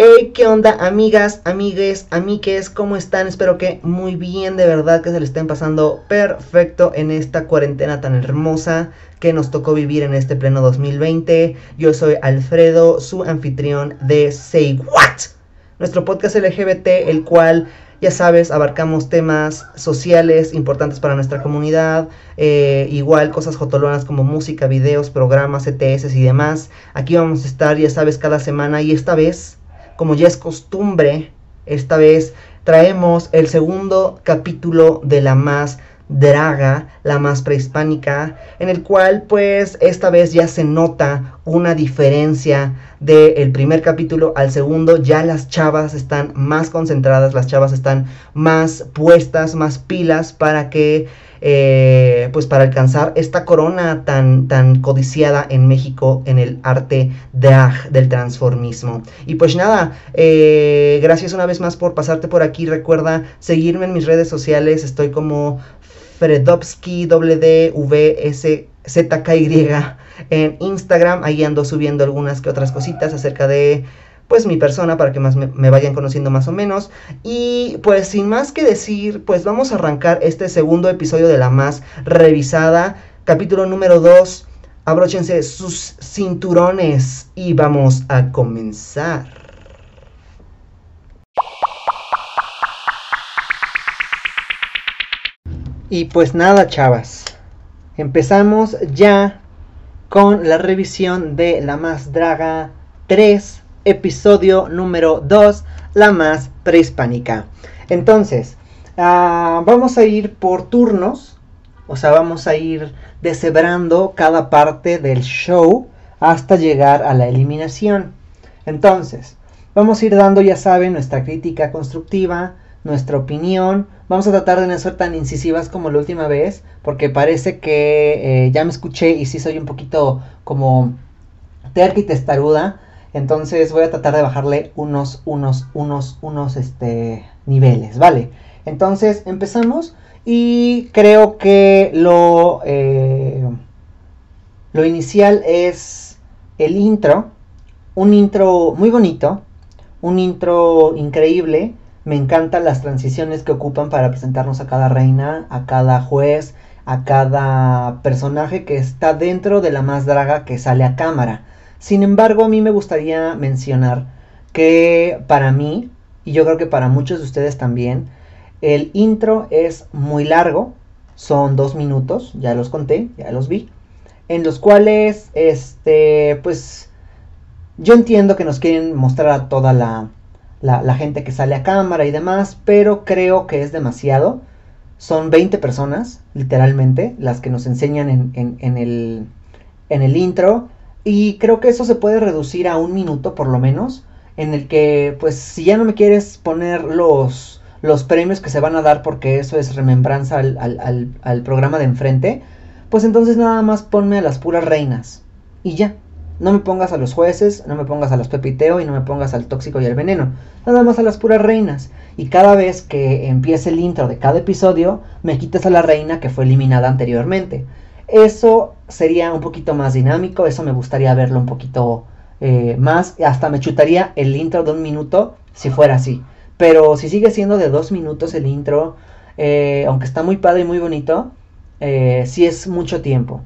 Hey, ¿qué onda, amigas, amigues, amiques? ¿Cómo están? Espero que muy bien, de verdad que se le estén pasando perfecto en esta cuarentena tan hermosa que nos tocó vivir en este pleno 2020. Yo soy Alfredo, su anfitrión de Say What, nuestro podcast LGBT, el cual ya sabes, abarcamos temas sociales importantes para nuestra comunidad, eh, igual cosas jotolonas como música, videos, programas, ETS y demás. Aquí vamos a estar, ya sabes, cada semana y esta vez como ya es costumbre, esta vez traemos el segundo capítulo de la más draga, la más prehispánica, en el cual pues esta vez ya se nota una diferencia del primer capítulo al segundo, ya las chavas están más concentradas, las chavas están más puestas, más pilas para que eh, pues para alcanzar esta corona tan, tan codiciada en México en el arte drag del transformismo. Y pues nada, eh, gracias una vez más por pasarte por aquí. Recuerda seguirme en mis redes sociales. Estoy como Fredovsky WDVSZKY en Instagram. Ahí ando subiendo algunas que otras cositas acerca de pues mi persona para que más me, vayan conociendo más o menos. Y pues sin más que decir, pues vamos a arrancar este segundo episodio de la más revisada, capítulo número 2. Abróchense sus cinturones y vamos a comenzar. Y pues nada, chavas. Empezamos ya con la revisión de La Más Draga 3 episodio número 2, la más prehispánica. Entonces, ah, vamos a ir por turnos, o sea, vamos a ir deshebrando cada parte del show hasta llegar a la eliminación. Entonces, vamos a ir dando, ya saben, nuestra crítica constructiva, nuestra opinión. Vamos a tratar de no ser tan incisivas como la última vez, porque parece que eh, ya me escuché y sí soy un poquito como terca y testaruda. Entonces voy a tratar de bajarle unos, unos, unos, unos este, niveles, ¿vale? Entonces empezamos y creo que lo, eh, lo inicial es el intro, un intro muy bonito, un intro increíble. Me encantan las transiciones que ocupan para presentarnos a cada reina, a cada juez, a cada personaje que está dentro de la más draga que sale a cámara. Sin embargo, a mí me gustaría mencionar que para mí, y yo creo que para muchos de ustedes también, el intro es muy largo, son dos minutos, ya los conté, ya los vi, en los cuales, este, pues, yo entiendo que nos quieren mostrar a toda la, la, gente que sale a cámara y demás, pero creo que es demasiado. Son 20 personas, literalmente, las que nos enseñan en, en, el, en el intro. Y creo que eso se puede reducir a un minuto por lo menos, en el que pues si ya no me quieres poner los, los premios que se van a dar porque eso es remembranza al, programa de enfrente, pues entonces nada más ponme a las puras reinas. Y ya. No me pongas a los jueces, no me pongas a los pepiteo y no me pongas al tóxico y al veneno. Nada más a las puras reinas. Y cada vez que empiece el intro de cada episodio, me quites a la reina que fue eliminada anteriormente. Eso sería un poquito más dinámico, eso me gustaría verlo un poquito eh, más. Hasta me chutaría el intro de un minuto si fuera así. Pero si sigue siendo de dos minutos el intro, eh, aunque está muy padre y muy bonito, eh, sí es mucho tiempo.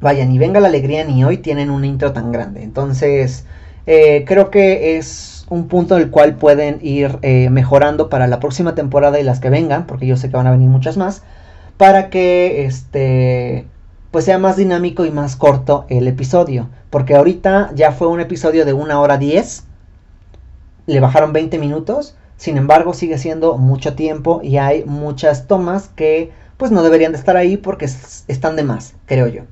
Vaya, ni venga la alegría ni hoy tienen un intro tan grande. Entonces, creo que es un punto en el cual pueden ir mejorando para la próxima temporada y las que vengan, porque yo sé que van a venir muchas más, para que este pues sea más dinámico y más corto el episodio. Porque ahorita ya fue un episodio de una hora 10. Le bajaron 20 minutos. Sin embargo, sigue siendo mucho tiempo y hay muchas tomas que pues no deberían de estar ahí porque están de más, creo yo.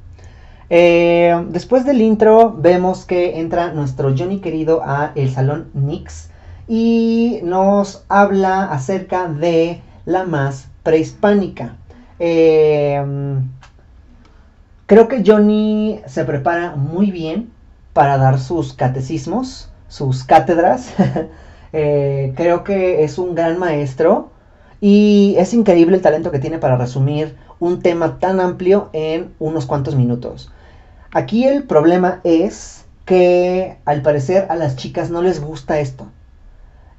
Eh, después del intro vemos que entra nuestro Johnny querido a el salón Nix y nos habla acerca de la más prehispánica. Eh, Creo que Johnny se prepara muy bien para dar sus catecismos, sus cátedras. Eh, creo que es un gran maestro y es increíble el talento que tiene para resumir un tema tan amplio en unos cuantos minutos. Aquí el problema es que al parecer a las chicas no les gusta esto.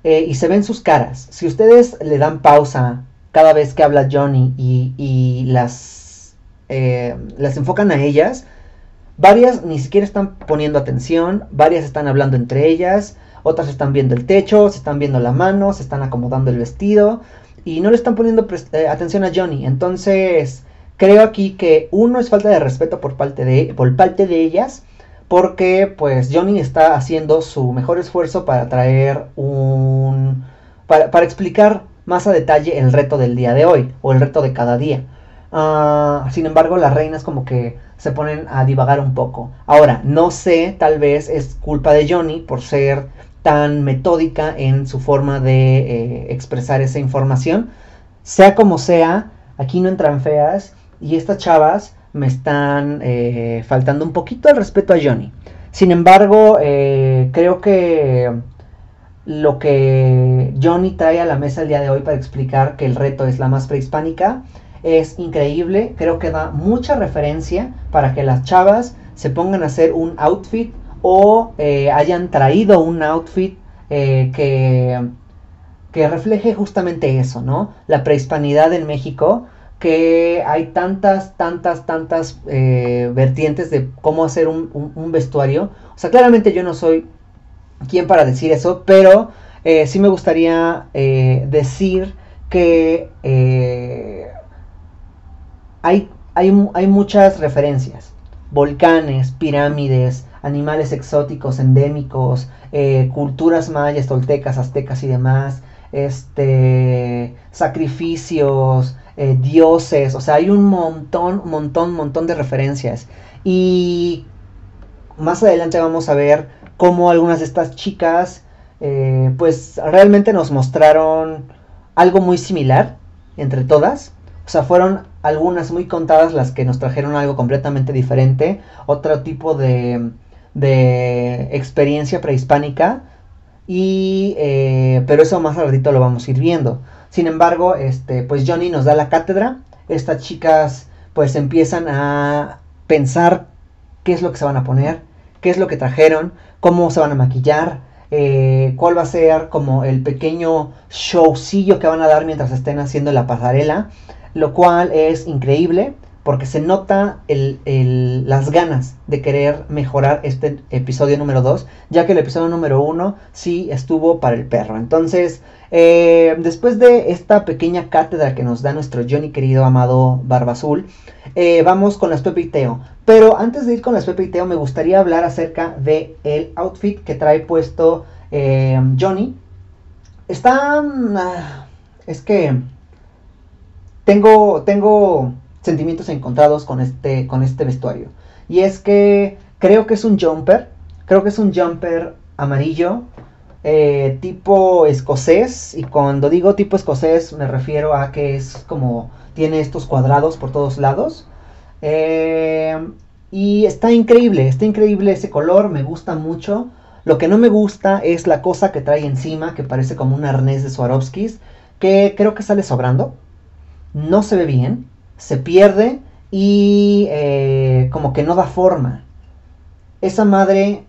eh, y se ven sus caras. Si ustedes le dan pausa cada vez que habla Johnny y, las, eh, las enfocan a ellas, varias ni siquiera están poniendo atención, varias están hablando entre ellas, otras están viendo el techo, se están viendo la mano, se están acomodando el vestido y no le están poniendo eh, atención a Johnny. Entonces, creo aquí que uno es falta de respeto por parte de, por parte de ellas porque pues Johnny está haciendo su mejor esfuerzo para traer un... para, explicar más a detalle el reto del día de hoy o el reto de cada día. Ah, sin embargo, las reinas como que se ponen a divagar un poco. Ahora, no sé, tal vez es culpa de Johnny por ser tan metódica en su forma de eh, expresar esa información. Sea como sea, aquí no entran feas y estas chavas me están eh, faltando un poquito el respeto a Johnny. Sin embargo, eh, creo que lo que Johnny trae a la mesa el día de hoy para explicar que el reto es la más prehispánica es increíble. Creo que da mucha referencia para que las chavas se pongan a hacer un outfit o eh, hayan traído un outfit que, que refleje justamente eso, ¿no? La prehispanidad en México que hay tantas, tantas, tantas eh, vertientes de cómo hacer un, vestuario. O sea, claramente yo no soy quien para decir eso, pero eh, sí me gustaría eh, decir que hay, hay, hay muchas referencias. Volcanes, pirámides, animales exóticos, endémicos, culturas mayas, toltecas, aztecas y demás, este, sacrificios, eh, dioses, o sea, hay un montón, montón, montón de referencias. Y más adelante vamos a ver cómo algunas de estas chicas, eh, pues realmente nos mostraron algo muy similar entre todas. O sea, fueron algunas muy contadas las que nos trajeron algo completamente diferente, otro tipo de, de experiencia prehispánica. Y, eh, pero eso más al ratito lo vamos a ir viendo. Sin embargo, este, pues Johnny nos da la cátedra. Estas chicas pues empiezan a pensar qué es lo que se van a poner, qué es lo que trajeron, cómo se van a maquillar, eh, cuál va a ser como el pequeño showcillo que van a dar mientras estén haciendo la pasarela, lo cual es increíble porque se nota las ganas de querer mejorar este episodio número 2, ya que el episodio número 1 sí estuvo para el perro. Entonces, eh, después de esta pequeña cátedra que nos da nuestro Johnny querido amado Barba Azul, eh, vamos con las Pepe y Teo. Pero antes de ir con las Pepe y Teo, me gustaría hablar acerca del el outfit que trae puesto eh, Johnny. Está... Ah, es que... Tengo... Tengo sentimientos encontrados con este, con este vestuario. Y es que creo que es un jumper, creo que es un jumper amarillo, eh, tipo escocés, y cuando digo tipo escocés me refiero a que es como tiene estos cuadrados por todos lados. Eh, y está increíble, está increíble ese color, me gusta mucho. Lo que no me gusta es la cosa que trae encima, que parece como un arnés de Swarovskis, que creo que sale sobrando. No se ve bien se pierde y eh, como que no da forma. Esa madre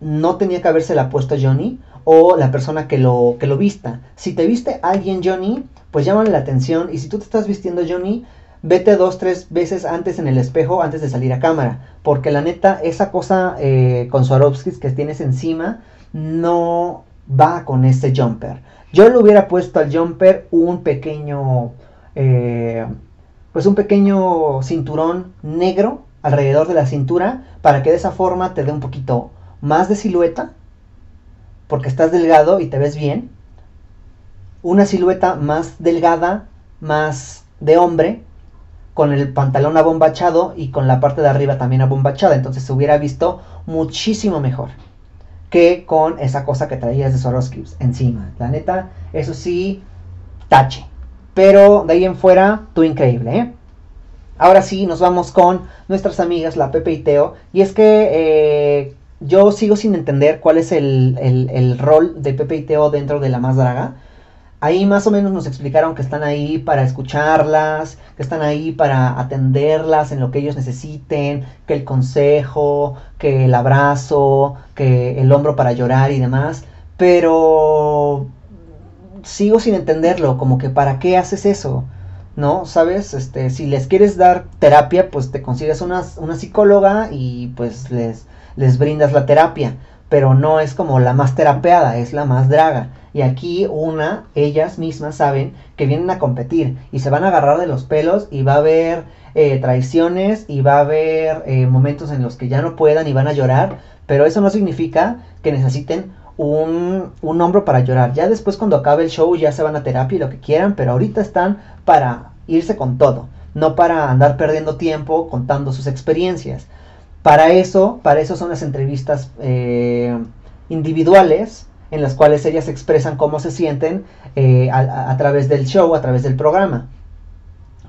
no tenía que habérsela puesto Johnny o la persona que lo, que lo vista. Si te viste alguien Johnny, pues llámale la atención y si tú te estás vistiendo Johnny, vete dos, tres veces antes en el espejo antes de salir a cámara. Porque la neta, esa cosa eh, con Swarovskis que tienes encima no va con ese jumper. Yo le hubiera puesto al jumper un pequeño... Eh, pues un pequeño cinturón negro alrededor de la cintura para que de esa forma te dé un poquito más de silueta porque estás delgado y te ves bien. Una silueta más delgada, más de hombre, con el pantalón abombachado y con la parte de arriba también abombachada. Entonces se hubiera visto muchísimo mejor que con esa cosa que traías de Swarovski encima. La neta, eso sí, tache. Pero de ahí en fuera, tú increíble, ¿eh? Ahora sí, nos vamos con nuestras amigas, la Pepe y Teo. Y es que eh, yo sigo sin entender cuál es el, rol de Pepe y Teo dentro de la más draga. Ahí más o menos nos explicaron que están ahí para escucharlas, que están ahí para atenderlas en lo que ellos necesiten, que el consejo, que el abrazo, que el hombro para llorar y demás. Pero sigo sin entenderlo, como que para qué haces eso, ¿no? ¿Sabes? Este, si les quieres dar terapia, pues te consigues una, una psicóloga y pues les, les brindas la terapia, pero no es como la más terapeada, es la más draga. Y aquí una, ellas mismas saben que vienen a competir y se van a agarrar de los pelos y va a haber eh, traiciones y va a haber eh, momentos en los que ya no puedan y van a llorar, pero eso no significa que necesiten un, un hombro para llorar. Ya después cuando acabe el show ya se van a terapia y lo que quieran, pero ahorita están para irse con todo, no para andar perdiendo tiempo contando sus experiencias. Para eso, para eso son las entrevistas eh, individuales en las cuales ellas expresan cómo se sienten eh, a, través del show, a través del programa.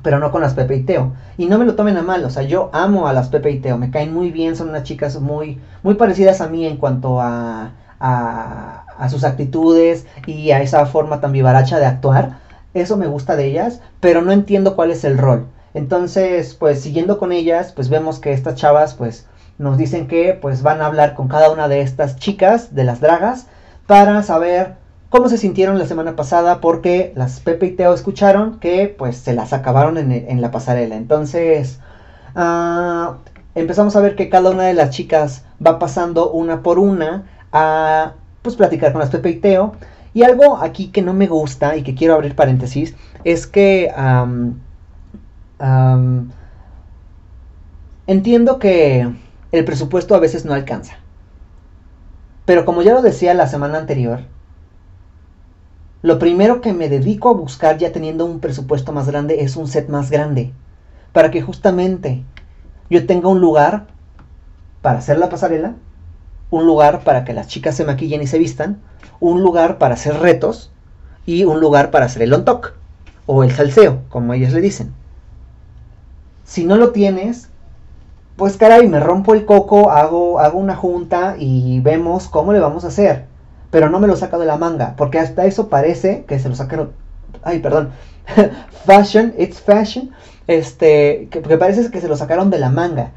Pero no con las Pepe y Teo. Y no me lo tomen a mal, o sea, yo amo a las Pepe y Teo, me caen muy bien, son unas chicas muy, muy parecidas a mí en cuanto a, a, sus actitudes y a esa forma tan vivaracha de actuar. Eso me gusta de ellas, pero no entiendo cuál es el rol. Entonces, pues siguiendo con ellas, pues vemos que estas chavas, pues nos dicen que pues van a hablar con cada una de estas chicas, de las dragas, para saber cómo se sintieron la semana pasada porque las Pepe y Teo escucharon que pues se las acabaron en, la pasarela. Entonces uh, empezamos a ver que cada una de las chicas va pasando una por una a pues platicar con las Pepe y Teo. Y algo aquí que no me gusta y que quiero abrir paréntesis es que entiendo que el presupuesto a veces no alcanza. Pero como ya lo decía la semana anterior, lo primero que me dedico a buscar ya teniendo un presupuesto más grande es un set más grande. Para que justamente yo tenga un lugar para hacer la pasarela, un lugar para que las chicas se maquillen y se vistan, un lugar para hacer retos y un lugar para hacer el on talk o el salseo, como ellas le dicen. Si no lo tienes, pues caray, me rompo el coco, hago, hago una junta y vemos cómo le vamos a hacer. Pero no me lo saco de la manga, porque hasta eso parece que se lo sacaron. Ay, perdón. fashion, it's fashion. Este, que, parece que se lo sacaron de la manga.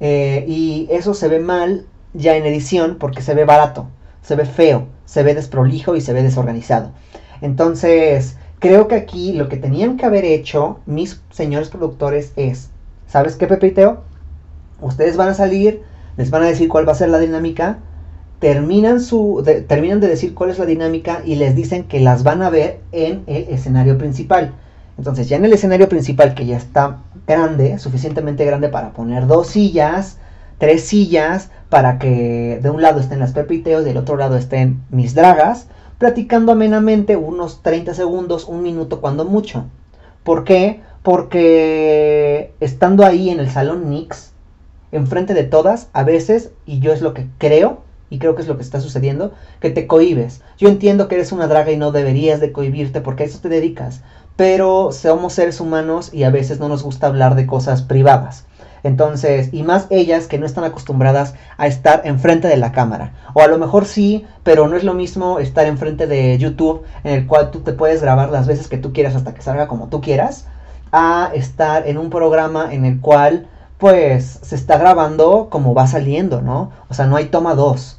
Eh, y eso se ve mal ya en edición porque se ve barato, se ve feo, se ve desprolijo y se ve desorganizado. Entonces, creo que aquí lo que tenían que haber hecho mis señores productores es, ¿sabes qué, Pepiteo? Ustedes van a salir, les van a decir cuál va a ser la dinámica, terminan, su, terminan de decir cuál es la dinámica y les dicen que las van a ver en el escenario principal. Entonces ya en el escenario principal, que ya está grande, suficientemente grande para poner dos sillas, tres sillas, para que de un lado estén las pepiteos y del otro lado estén mis dragas, platicando amenamente unos 30 segundos, un minuto cuando mucho. ¿Por qué? Porque estando ahí en el salón Nix, enfrente de todas, a veces, y yo es lo que creo, y creo que es lo que está sucediendo, que te cohibes. Yo entiendo que eres una draga y no deberías de cohibirte porque a eso te dedicas, pero somos seres humanos y a veces no nos gusta hablar de cosas privadas. Entonces, y más ellas que no están acostumbradas a estar enfrente de la cámara. O a lo mejor sí, pero no es lo mismo estar enfrente de YouTube, en el cual tú te puedes grabar las veces que tú quieras hasta que salga como tú quieras, a estar en un programa en el cual pues se está grabando como va saliendo, ¿no? O sea, no hay toma 2.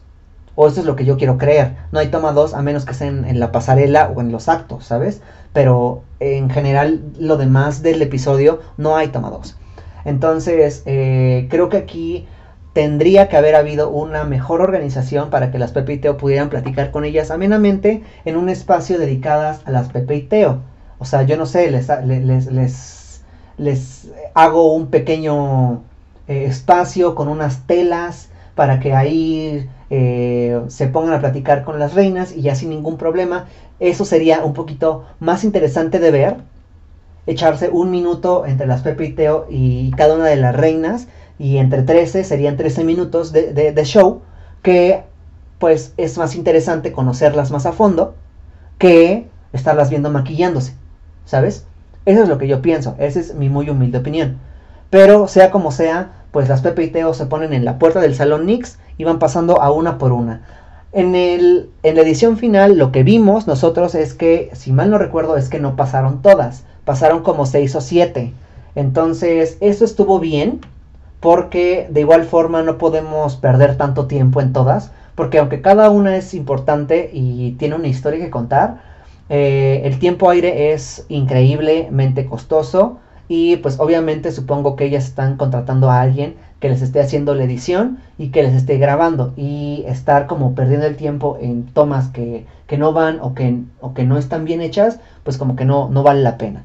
O eso es lo que yo quiero creer. No hay toma 2 a menos que sea en, la pasarela o en los actos, ¿sabes? Pero en general lo demás del episodio no hay toma 2. Entonces, eh, creo que aquí tendría que haber habido una mejor organización para que las Pepe y Teo pudieran platicar con ellas amenamente en un espacio dedicadas a las Pepe y Teo. O sea, yo no sé, les, les, les les hago un pequeño eh, espacio con unas telas para que ahí eh, se pongan a platicar con las reinas y ya sin ningún problema. Eso sería un poquito más interesante de ver. Echarse un minuto entre las Pepe y Teo y cada una de las reinas. Y entre 13 serían 13 minutos de, show. Que pues es más interesante conocerlas más a fondo que estarlas viendo maquillándose. ¿Sabes? Eso es lo que yo pienso, esa es mi muy humilde opinión. Pero sea como sea, pues las Pepe y Teo se ponen en la puerta del salón Nix y van pasando a una por una. En, el, en la edición final lo que vimos nosotros es que, si mal no recuerdo, es que no pasaron todas, pasaron como 6 o 7. Entonces, eso estuvo bien, porque de igual forma no podemos perder tanto tiempo en todas, porque aunque cada una es importante y tiene una historia que contar, Eh, el tiempo aire es increíblemente costoso y pues obviamente supongo que ellas están contratando a alguien que les esté haciendo la edición y que les esté grabando y estar como perdiendo el tiempo en tomas que, no van o que, o que no están bien hechas, pues como que no, no vale la pena.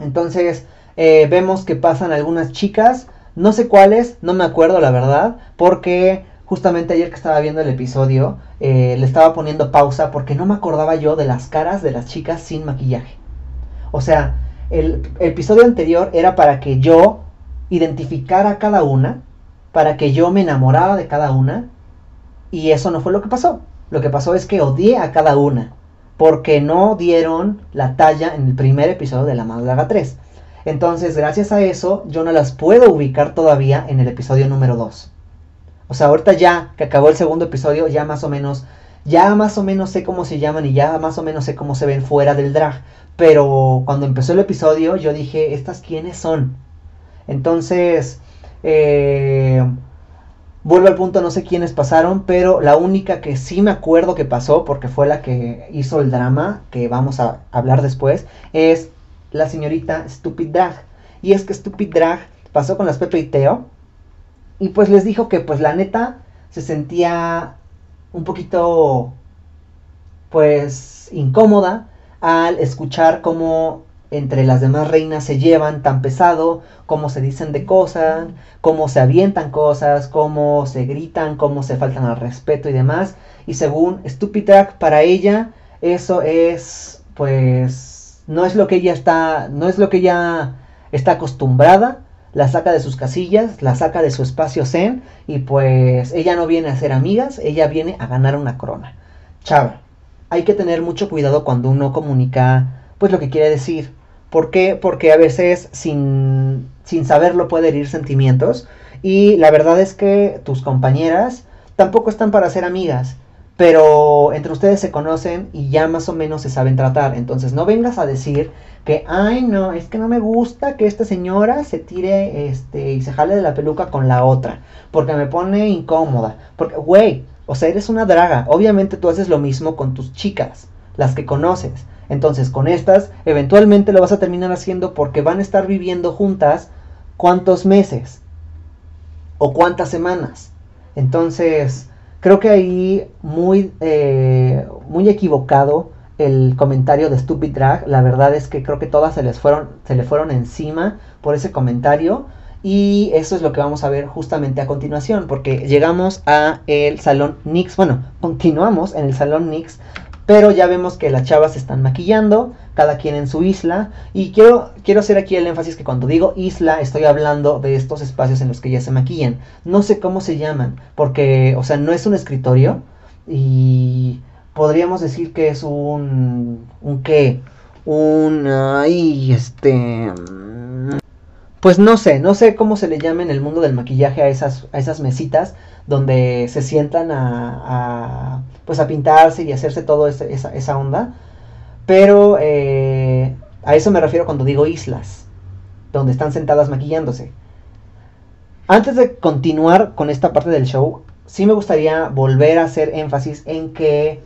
Entonces eh, vemos que pasan algunas chicas, no sé cuáles, no me acuerdo la verdad, porque justamente ayer que estaba viendo el episodio, eh, le estaba poniendo pausa porque no me acordaba yo de las caras de las chicas sin maquillaje. O sea, el episodio anterior era para que yo identificara a cada una, para que yo me enamorara de cada una, y eso no fue lo que pasó. Lo que pasó es que odié a cada una, porque no dieron la talla en el primer episodio de La Málaga 3. Entonces, gracias a eso, yo no las puedo ubicar todavía en el episodio número 2. O sea, ahorita ya que acabó el segundo episodio, ya más o menos, ya más o menos sé cómo se llaman y ya más o menos sé cómo se ven fuera del drag. Pero cuando empezó el episodio, yo dije, ¿estas quiénes son? Entonces, eh, vuelvo al punto, no sé quiénes pasaron, pero la única que sí me acuerdo que pasó, porque fue la que hizo el drama, que vamos a hablar después, es la señorita Stupid Drag. Y es que Stupid Drag pasó con las Pepe y Teo y pues les dijo que pues la neta se sentía un poquito pues incómoda al escuchar cómo entre las demás reinas se llevan tan pesado, cómo se dicen de cosas, cómo se avientan cosas, cómo se gritan, cómo se faltan al respeto y demás. Y según Stupid para ella eso es pues no es lo que ella está, no es lo que ella está acostumbrada la saca de sus casillas, la saca de su espacio zen y pues ella no viene a ser amigas, ella viene a ganar una corona. Chava, hay que tener mucho cuidado cuando uno comunica pues lo que quiere decir. ¿Por qué? Porque a veces sin, sin saberlo puede herir sentimientos y la verdad es que tus compañeras tampoco están para ser amigas. Pero entre ustedes se conocen y ya más o menos se saben tratar. Entonces no vengas a decir que, ay, no, es que no me gusta que esta señora se tire este, y se jale de la peluca con la otra, porque me pone incómoda. Porque, güey, o sea, eres una draga. Obviamente tú haces lo mismo con tus chicas, las que conoces. Entonces, con estas, eventualmente lo vas a terminar haciendo porque van a estar viviendo juntas cuántos meses o cuántas semanas. Entonces, creo que ahí muy, eh, muy equivocado el comentario de Stupid Drag. La verdad es que creo que todas se les fueron, se le fueron encima por ese comentario. Y eso es lo que vamos a ver justamente a continuación, porque llegamos a el salón Nix, bueno, continuamos en el salón Nix, pero ya vemos que las chavas se están maquillando, cada quien en su isla, y quiero, quiero hacer aquí el énfasis que cuando digo isla estoy hablando de estos espacios en los que ya se maquillan. No sé cómo se llaman, porque, o sea, no es un escritorio, y podríamos decir que es un, un qué, un, ay, este, pues no sé, no sé cómo se le llama en el mundo del maquillaje a esas, a esas mesitas donde se sientan a, pues a pintarse y hacerse toda esa, esa, onda, pero eh, a eso me refiero cuando digo islas, donde están sentadas maquillándose. Antes de continuar con esta parte del show, sí me gustaría volver a hacer énfasis en que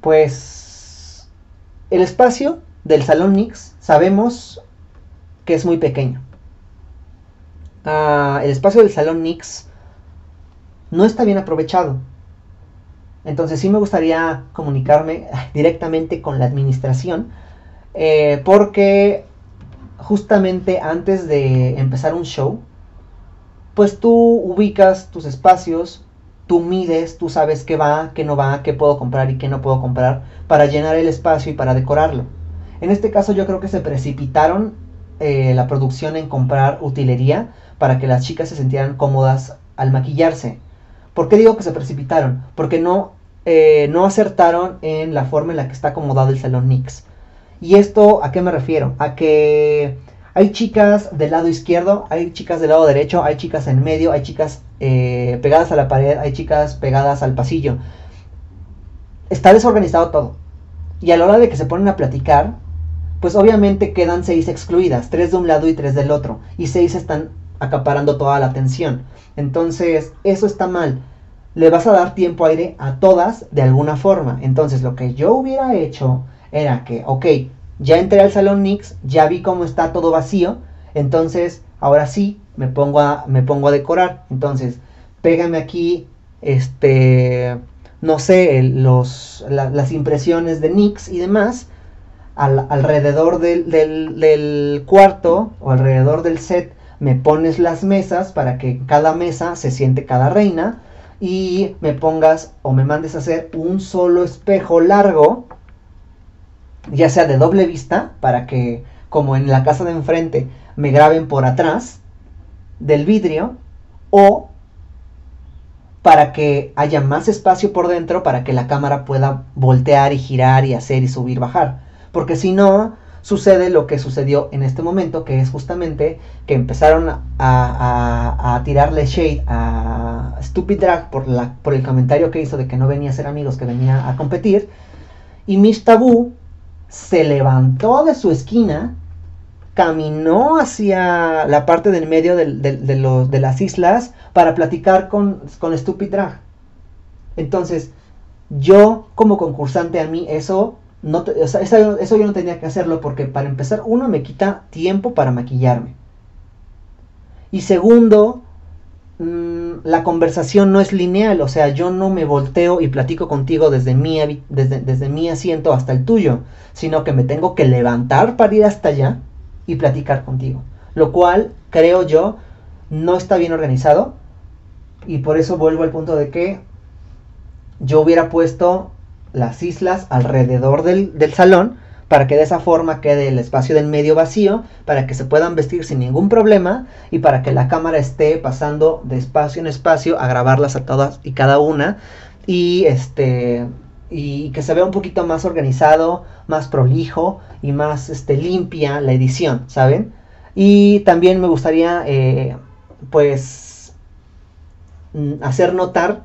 pues el espacio del Salón Nix sabemos que es muy pequeño. el espacio del Salón Nix no está bien aprovechado. Entonces sí me gustaría comunicarme directamente con la administración eh, porque justamente antes de empezar un show, pues tú ubicas tus espacios, tú mides, tú sabes qué va, qué no va, qué puedo comprar y qué no puedo comprar para llenar el espacio y para decorarlo. En este caso yo creo que se precipitaron eh, la producción en comprar utilería para que las chicas se sintieran cómodas al maquillarse. ¿Por qué digo que se precipitaron? Porque no, eh, no acertaron en la forma en la que está acomodado el salón Nix. ¿Y esto a qué me refiero? A que hay chicas del lado izquierdo, hay chicas del lado derecho, hay chicas en medio, hay chicas eh, pegadas a la pared, hay chicas pegadas al pasillo. Está desorganizado todo. Y a la hora de que se ponen a platicar, pues obviamente quedan seis excluidas, tres de un lado y tres del otro. Y seis están acaparando toda la atención. Entonces, eso está mal. le vas a dar tiempo aire a todas de alguna forma. Entonces lo que yo hubiera hecho era que, ok, ya entré al salón Nix, ya vi cómo está todo vacío, entonces ahora sí me pongo a, me pongo a decorar. Entonces, pégame aquí, este, no sé, los, las impresiones de Nix y demás. Alrededor del, del cuarto o alrededor del set me pones las mesas para que cada mesa se siente cada reina y me pongas o me mandes a hacer un solo espejo largo, ya sea de doble vista, para que como en la casa de enfrente me graben por atrás del vidrio o para que haya más espacio por dentro para que la cámara pueda voltear y girar y hacer y subir, bajar. Porque si no, sucede lo que sucedió en este momento, que es justamente que empezaron a, tirarle shade a Stupid Drag por, la, por el comentario que hizo de que no venía a ser amigos, que venía a competir. Y Miss Tabú se levantó de su esquina, caminó hacia la parte del medio de, de las islas para platicar con, con Stupid Drag. Entonces, yo como concursante a mí eso no eso, yo no tenía que hacerlo porque para empezar, uno me quita tiempo para maquillarme. Y segundo, mm, la conversación no es lineal, o sea, yo no me volteo y platico contigo desde mi, desde, desde mi asiento hasta el tuyo, sino que me tengo que levantar para ir hasta allá y platicar contigo. Lo cual, creo yo, no está bien organizado. Y por eso vuelvo al punto de que yo hubiera puesto las islas alrededor del, salón para que de esa forma quede el espacio del medio vacío, para que se puedan vestir sin ningún problema y para que la cámara esté pasando de espacio en espacio a grabarlas a todas y cada una y este y que se vea un poquito más organizado, más prolijo y más este, limpia la edición, ¿saben? Y también me gustaría eh, pues mm, hacer notar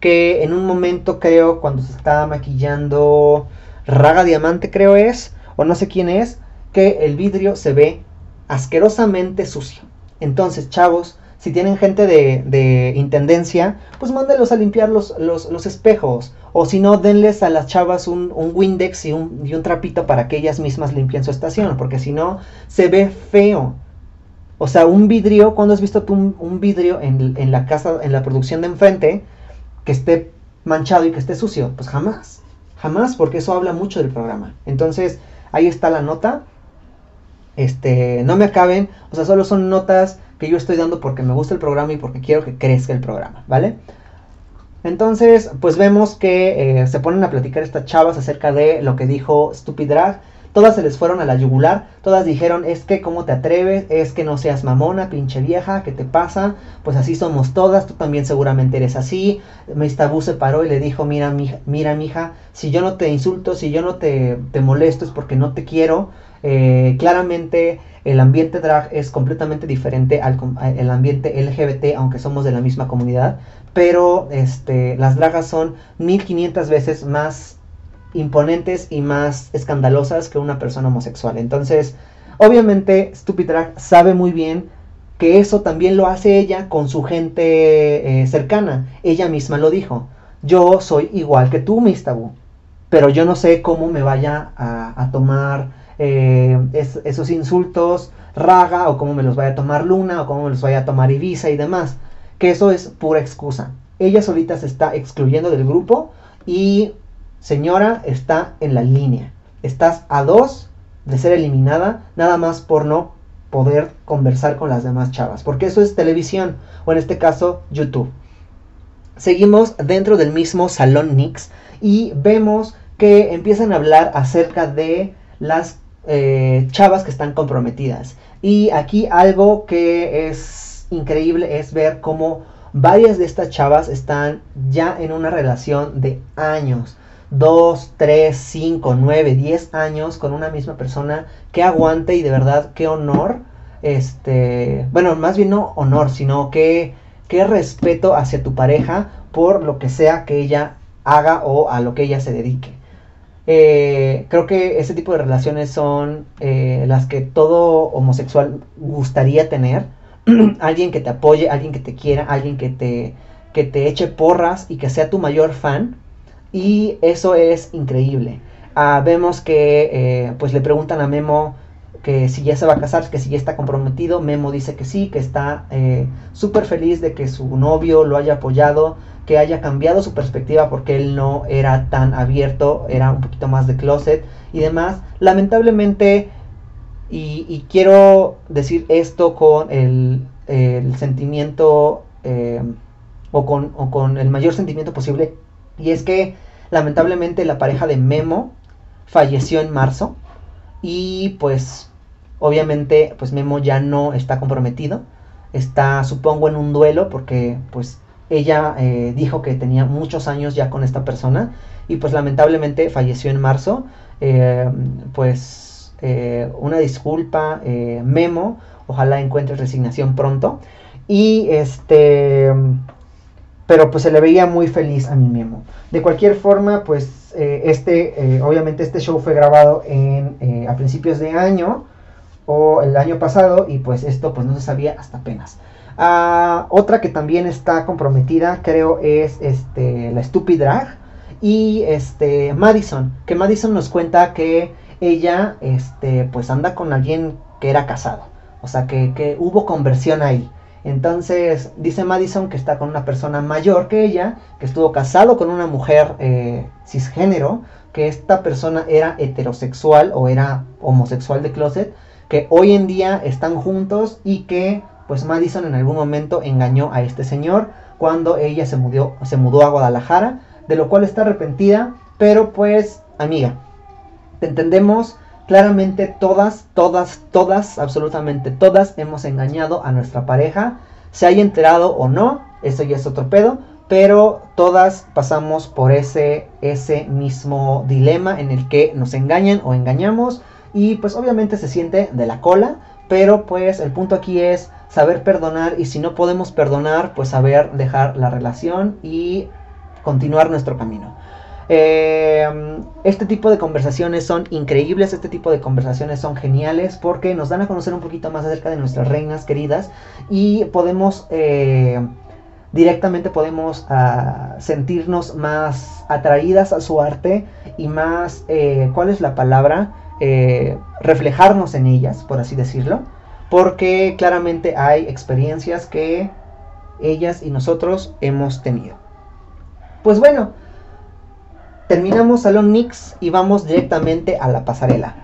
que en un momento creo cuando se estaba maquillando Raga Diamante creo es, o no sé quién es, que el vidrio se ve asquerosamente sucio. Entonces, chavos, si tienen gente de, intendencia, pues mándenlos a limpiar los, los, espejos. O si no, denles a las chavas un, un Windex y un, y un, trapito para que ellas mismas limpien su estación. Porque si no, se ve feo. O sea, un vidrio, cuando has visto tú un, un vidrio en, en, la casa, en la producción de enfrente, que esté manchado y que esté sucio. Pues jamás, jamás, porque eso habla mucho del programa. Entonces, ahí está la nota. Este, no me acaben, o sea, solo son notas que yo estoy dando porque me gusta el programa y porque quiero que crezca el programa, ¿vale? Entonces, pues vemos que eh, se ponen a platicar estas chavas acerca de lo que dijo Stupid Drag Todas se les fueron a la yugular, todas dijeron, es que cómo te atreves, es que no seas mamona, pinche vieja, ¿qué te pasa? Pues así somos todas, tú también seguramente eres así. Tabú se paró y le dijo, mira, mija, mira, mija, si yo no te insulto, si yo no te, te molesto es porque no te quiero. Eh, claramente el ambiente drag es completamente diferente al el ambiente LGBT, aunque somos de la misma comunidad, pero este, las dragas son 1500 veces más imponentes y más escandalosas que una persona homosexual. Entonces, obviamente, Stupid Drag sabe muy bien que eso también lo hace ella con su gente eh, cercana. Ella misma lo dijo. Yo soy igual que tú, Miss Tabú. Pero yo no sé cómo me vaya a, tomar eh, esos insultos Raga o cómo me los vaya a tomar Luna o cómo me los vaya a tomar Ibiza y demás. Que eso es pura excusa. Ella solita se está excluyendo del grupo y Señora está en la línea. Estás a dos de ser eliminada nada más por no poder conversar con las demás chavas. Porque eso es televisión o en este caso YouTube. Seguimos dentro del mismo salón Nix y vemos que empiezan a hablar acerca de las eh, chavas que están comprometidas. Y aquí algo que es increíble es ver cómo varias de estas chavas están ya en una relación de años. 2, 3, 5, 9, 10 años con una misma persona, qué aguante y de verdad qué honor, este, bueno, más bien no honor, sino que qué respeto hacia tu pareja por lo que sea que ella haga o a lo que ella se dedique. Eh, creo que ese tipo de relaciones son eh, las que todo homosexual gustaría tener. alguien que te apoye, alguien que te quiera, alguien que te que te eche porras y que sea tu mayor fan. Y eso es increíble. Ah, vemos que eh, pues le preguntan a Memo que si ya se va a casar, que si ya está comprometido. Memo dice que sí, que está eh, súper feliz de que su novio lo haya apoyado, que haya cambiado su perspectiva porque él no era tan abierto, era un poquito más de closet y demás. Lamentablemente, y, quiero decir esto con el, sentimiento eh, o, con, o con el mayor sentimiento posible, y es que lamentablemente la pareja de Memo falleció en marzo y pues obviamente pues Memo ya no está comprometido, está supongo en un duelo porque pues ella eh, dijo que tenía muchos años ya con esta persona y pues lamentablemente falleció en marzo, eh, pues eh, una disculpa Memo, ojalá encuentre resignación pronto. Y este pero pues se le veía muy feliz a mi Memo. De cualquier forma, pues eh, este, eh, obviamente este show fue grabado en, eh, a principios de año o el año pasado y pues esto pues no se sabía hasta apenas. Ah, otra que también está comprometida creo es este, la Stupid Drag y este, Madison, que Madison nos cuenta que ella este, pues anda con alguien que era casado, o sea que, que hubo conversión ahí. Entonces dice Madison que está con una persona mayor que ella, que estuvo casado con una mujer eh, cisgénero, que esta persona era heterosexual o era homosexual de closet, que hoy en día están juntos y que pues Madison en algún momento engañó a este señor cuando ella se mudó, se mudó a Guadalajara, de lo cual está arrepentida, pero pues amiga, te entendemos Claramente todas, todas, todas, absolutamente todas hemos engañado a nuestra pareja, se haya enterado o no, eso ya es otro pedo, pero todas pasamos por ese, ese mismo dilema en el que nos engañan o engañamos y pues obviamente se siente de la cola, pero pues el punto aquí es saber perdonar y si no podemos perdonar, pues saber dejar la relación y continuar nuestro camino. Eh, este tipo de conversaciones son increíbles, este tipo de conversaciones son geniales porque nos dan a conocer un poquito más acerca de nuestras reinas queridas y podemos eh, directamente podemos ah, sentirnos más atraídas a su arte y más, eh, ¿cuál es la palabra? reflejarnos en ellas, por así decirlo, porque claramente hay experiencias que ellas y nosotros hemos tenido. Pues bueno, terminamos Salón Nix y vamos directamente a la pasarela.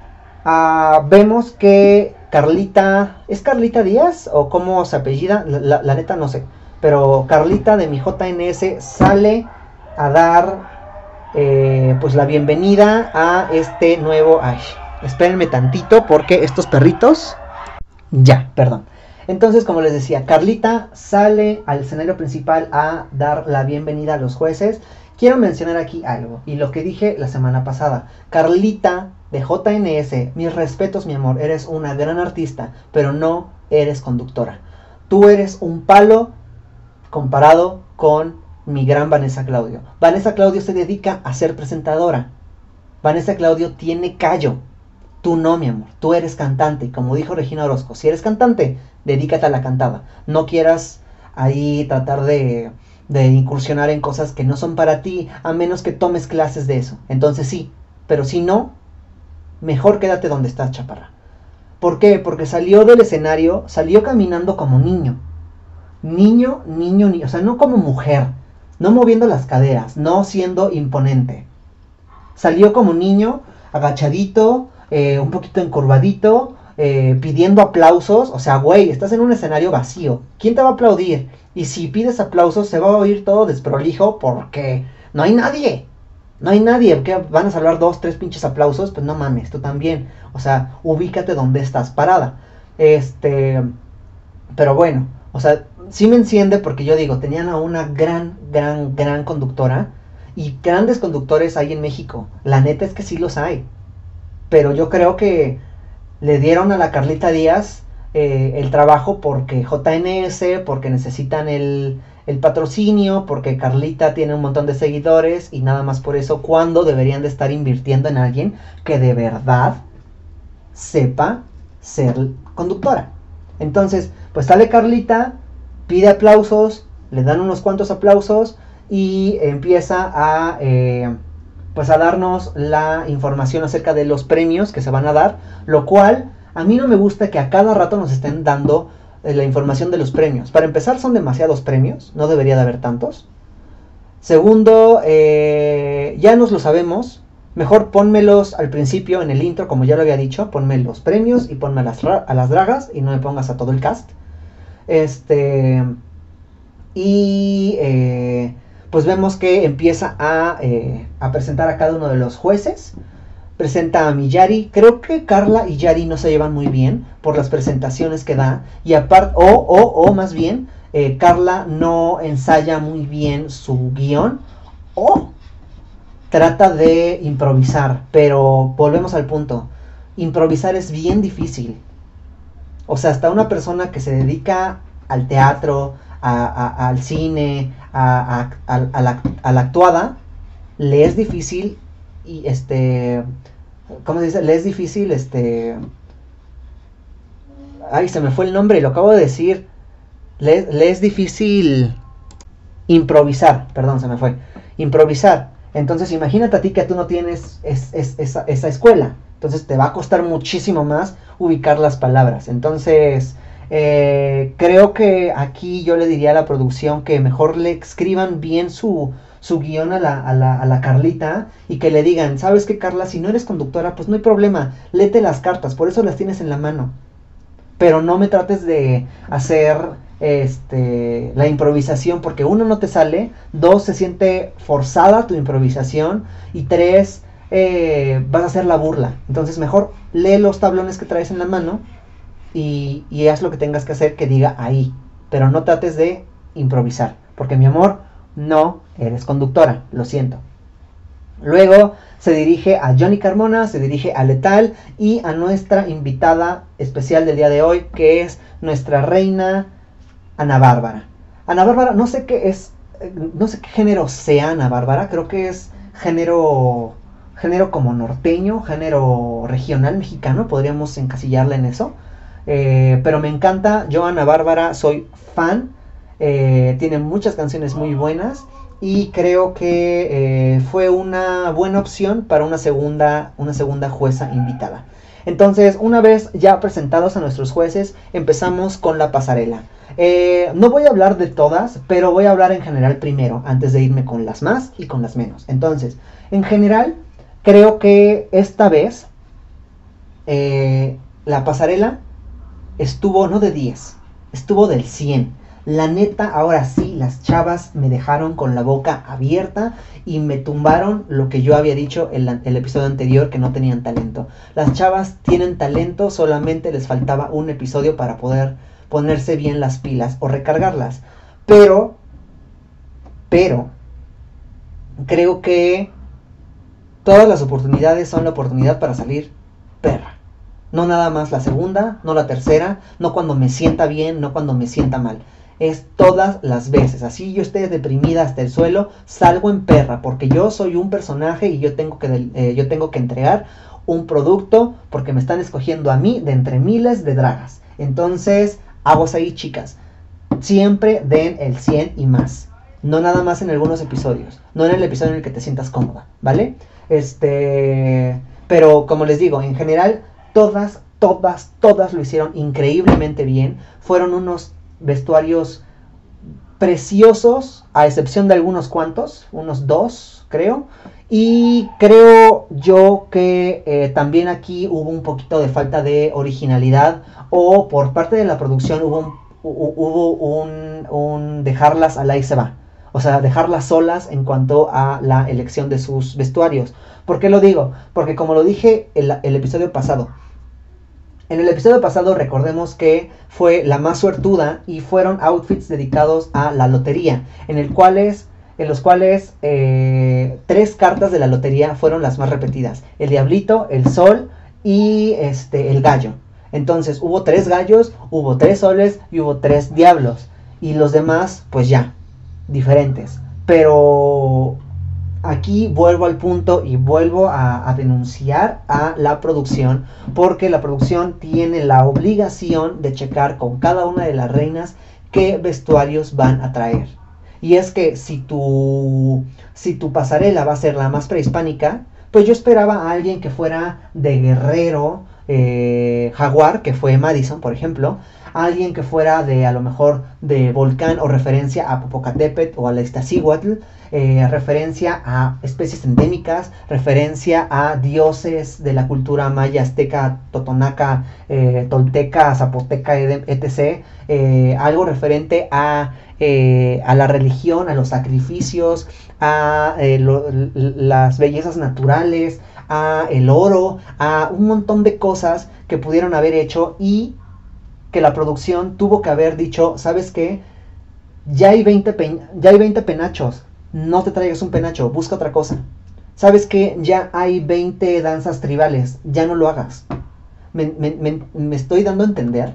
Ah, vemos que Carlita, ¿es Carlita Díaz o cómo se apellida? La, neta no sé. Pero Carlita de mi JNS sale a dar eh, pues la bienvenida a este nuevo... Ay, espérenme tantito porque estos perritos... Ya, perdón. Entonces, como les decía, Carlita sale al escenario principal a dar la bienvenida a los jueces Quiero mencionar aquí algo, y lo que dije la semana pasada. Carlita de JNS, mis respetos, mi amor, eres una gran artista, pero no eres conductora. Tú eres un palo comparado con mi gran Vanessa Claudio. Vanessa Claudio se dedica a ser presentadora. Vanessa Claudio tiene callo. Tú no, mi amor. Tú eres cantante. Como dijo Regina Orozco, si eres cantante, dedícate a la cantada. No quieras ahí tratar de de incursionar en cosas que no son para ti, a menos que tomes clases de eso. Entonces sí, pero si no, mejor quédate donde estás, chaparra. ¿Por qué? Porque salió del escenario, salió caminando como niño. Niño, niño, niño. O sea, no como mujer. No moviendo las caderas, no siendo imponente. Salió como niño, agachadito, eh, un poquito encorvadito, eh, pidiendo aplausos. O sea, güey, estás en un escenario vacío. ¿Quién te va a aplaudir? Y si pides aplausos, se va a oír todo desprolijo porque no hay nadie. No hay nadie. que van a salvar dos, tres pinches aplausos? Pues no mames, tú también. O sea, ubícate donde estás parada. Este. Pero bueno, o sea, sí me enciende porque yo digo, tenían a una gran, gran, gran conductora. Y grandes conductores hay en México. La neta es que sí los hay. Pero yo creo que le dieron a la Carlita Díaz eh, el trabajo porque JNS, porque necesitan el, el patrocinio, porque Carlita tiene un montón de seguidores y nada más por eso, cuando deberían de estar invirtiendo en alguien que de verdad sepa ser conductora. Entonces, pues sale Carlita, pide aplausos, le dan unos cuantos aplausos y empieza a, eh, pues a darnos la información acerca de los premios que se van a dar, lo cual a mí no me gusta que a cada rato nos estén dando eh, la información de los premios. Para empezar, son demasiados premios, no debería de haber tantos. Segundo, eh, ya nos lo sabemos. Mejor pónmelos al principio en el intro, como ya lo había dicho. Ponme los premios y ponme a las, a las dragas y no me pongas a todo el cast. Este. Y eh, pues vemos que empieza a, a presentar a cada uno de los jueces presenta a Miyari. Creo que Carla y Yari no se llevan muy bien por las presentaciones que da. Y aparte, o, o, o más bien, eh, Carla no ensaya muy bien su guion. O trata de improvisar. Pero volvemos al punto. Improvisar es bien difícil. O sea, hasta una persona que se dedica al teatro, al cine, a, la, a la actuada, le es difícil y este, ¿cómo se dice? Le es difícil, este, ay, se me fue el nombre, lo acabo de decir, le, es difícil improvisar, perdón, se me fue, improvisar. Entonces imagínate a ti que tú no tienes esa, escuela, entonces te va a costar muchísimo más ubicar las palabras. Entonces, eh, creo que aquí yo le diría a la producción que mejor le escriban bien su, su guion a la, a, la, a la Carlita y que le digan, ¿sabes qué, Carla? Si no eres conductora, pues no hay problema, léete las cartas, por eso las tienes en la mano. Pero no me trates de hacer este, la improvisación, porque uno no te sale, dos se siente forzada tu improvisación y tres eh, vas a hacer la burla. Entonces mejor lee los tablones que traes en la mano y, haz lo que tengas que hacer que diga ahí. Pero no trates de improvisar, porque mi amor, no eres conductora, lo siento. Luego se dirige a Johnny Carmona, se dirige a Letal y a nuestra invitada especial del día de hoy, que es nuestra reina Ana Bárbara. Ana Bárbara, no sé qué es, no sé qué género sea Ana Bárbara, creo que es género, género como norteño, género regional mexicano, podríamos encasillarla en eso. Eh, pero me encanta, yo Ana Bárbara soy fan eh, tiene muchas canciones muy buenas y creo que eh, fue una buena opción para una segunda, una segunda jueza invitada. Entonces, una vez ya presentados a nuestros jueces, empezamos con la pasarela. Eh, no voy a hablar de todas, pero voy a hablar en general primero, antes de irme con las más y con las menos. Entonces, en general, creo que esta vez la pasarela estuvo no de 10, estuvo del 100 la neta, ahora sí, las chavas me dejaron con la boca abierta y me tumbaron lo que yo había dicho en el episodio anterior, que no tenían talento. Las chavas tienen talento, solamente les faltaba un episodio para poder ponerse bien las pilas o recargarlas. Pero, pero, creo que todas las oportunidades son la oportunidad para salir perra. No nada más la segunda, no la tercera, no cuando me sienta bien, no cuando me sienta mal es todas las veces. Así yo esté deprimida hasta el suelo, salgo en perra, porque yo soy un personaje y yo tengo que, eh, yo tengo que entregar un producto porque me están escogiendo a mí de entre miles de dragas. Entonces, aguas ahí, chicas. Siempre den el 100 y más. No nada más en algunos episodios. No en el episodio en el que te sientas cómoda, ¿vale? Este. Pero como les digo, en general, todas, todas, todas lo hicieron increíblemente bien. Fueron unos vestuarios preciosos, a excepción de algunos cuantos, unos dos, creo. Y creo yo que eh, también aquí hubo un poquito de falta de originalidad o por parte de la producción hubo un, hubo un, un dejarlas a la y se va. O sea, dejarlas solas en cuanto a la elección de sus vestuarios. ¿Por qué lo digo? Porque como lo dije el episodio pasado, en el episodio pasado recordemos que fue la más suertuda y fueron outfits dedicados a la lotería, en, el cuales, en los cuales eh, tres cartas de la lotería fueron las más repetidas. El diablito, el sol y este, el gallo. Entonces hubo tres gallos, hubo tres soles y hubo tres diablos. Y los demás, pues ya, diferentes. Pero aquí vuelvo al punto y vuelvo a, denunciar a la producción porque la producción tiene la obligación de checar con cada una de las reinas qué vestuarios van a traer. Y es que si tu, si tu pasarela va a ser la más prehispánica, pues yo esperaba a alguien que fuera de guerrero, eh, jaguar, que fue Madison, por ejemplo, alguien que fuera de a lo mejor de volcán o referencia a Popocatépetl o a la Iztaccíhuatl, eh, referencia a especies endémicas, referencia a dioses de la cultura maya, azteca, totonaca, eh, tolteca, zapoteca, etc. Eh, algo referente a, a, la religión, a los sacrificios, a las bellezas naturales, a el oro, a un montón de cosas que pudieron haber hecho y que la producción tuvo que haber dicho, ¿sabes qué? Ya hay 20, ya hay 20 penachos, no te traigas un penacho, busca otra cosa. ¿Sabes qué? Ya hay 20 danzas tribales, ya no lo hagas. Me, me estoy dando a entender.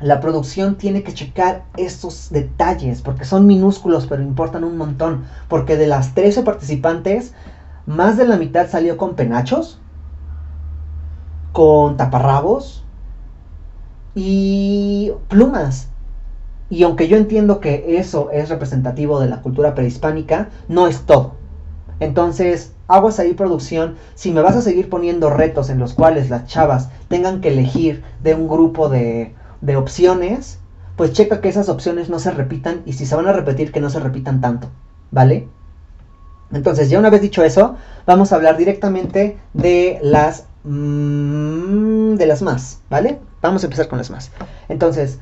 La producción tiene que checar esos detalles, porque son minúsculos, pero importan un montón. Porque de las 13 participantes, más de la mitad salió con penachos, con taparrabos, y plumas. Y aunque yo entiendo que eso es representativo de la cultura prehispánica, no es todo. Entonces, aguas ahí producción, si me vas a seguir poniendo retos en los cuales las chavas tengan que elegir de un grupo de, de opciones, pues checa que esas opciones no se repitan y si se van a repetir que no se repitan tanto, ¿vale? Entonces, ya una vez dicho eso, vamos a hablar directamente de las mm, de las más, ¿vale? Vamos a empezar con las más. Entonces,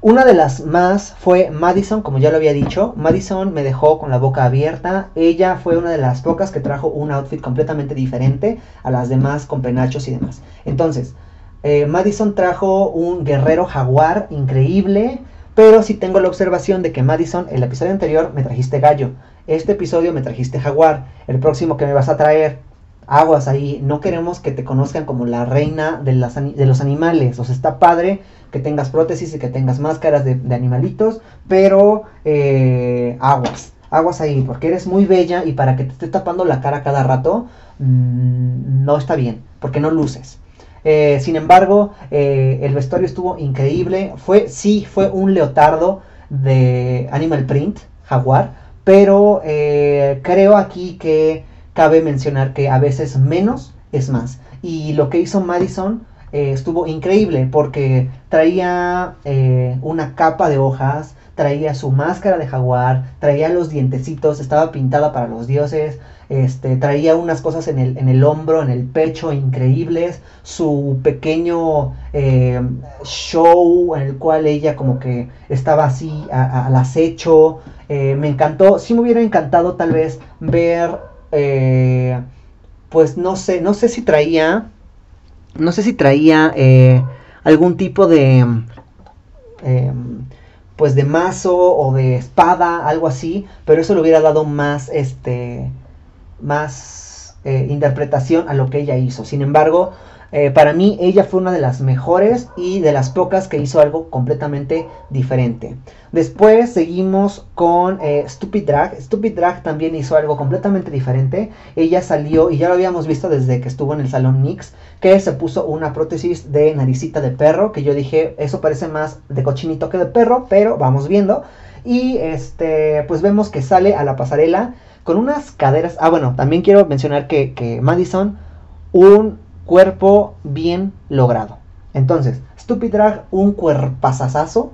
una de las más fue Madison, como ya lo había dicho. Madison me dejó con la boca abierta. Ella fue una de las pocas que trajo un outfit completamente diferente a las demás con penachos y demás. Entonces, eh, Madison trajo un guerrero jaguar increíble. Pero sí tengo la observación de que Madison, el episodio anterior me trajiste gallo. Este episodio me trajiste jaguar. El próximo que me vas a traer aguas ahí, no queremos que te conozcan como la reina de, de los animales, o sea, está padre que tengas prótesis y que tengas máscaras de, animalitos, pero eh, aguas, aguas ahí, porque eres muy bella y para que te esté tapando la cara cada rato, mm, no está bien, porque no luces. Eh, sin embargo, eh, el vestuario estuvo increíble, fue, sí, fue un leotardo de Animal Print, jaguar, pero creo aquí que cabe mencionar que a veces menos es más. Y lo que hizo Madison eh, estuvo increíble porque traía eh, una capa de hojas, traía su máscara de jaguar, traía los dientecitos, estaba pintada para los dioses, este, traía unas cosas en el, en el hombro, en el pecho increíbles, su pequeño eh, show en el cual ella como que estaba así al acecho, me encantó, sí me hubiera encantado tal vez ver eh, pues no sé, no sé si traía, no sé si traía eh, algún tipo de, em, pues de mazo o de espada, algo así, pero eso le hubiera dado más, este, más eh, interpretación a lo que ella hizo. Sin embargo, eh, para mí ella fue una de las mejores y de las pocas que hizo algo completamente diferente. Después seguimos con eh, Stupid Drag. Stupid Drag también hizo algo completamente diferente. Ella salió, y ya lo habíamos visto desde que estuvo en el Salón Nix, que se puso una prótesis de naricita de perro, que yo dije, eso parece más de cochinito que de perro, pero vamos viendo. Y este, pues vemos que sale a la pasarela con unas caderas. Ah, bueno, también quiero mencionar que, que Madison, un cuerpo bien logrado. Entonces, Stupid Drag, un cuerpazazazo,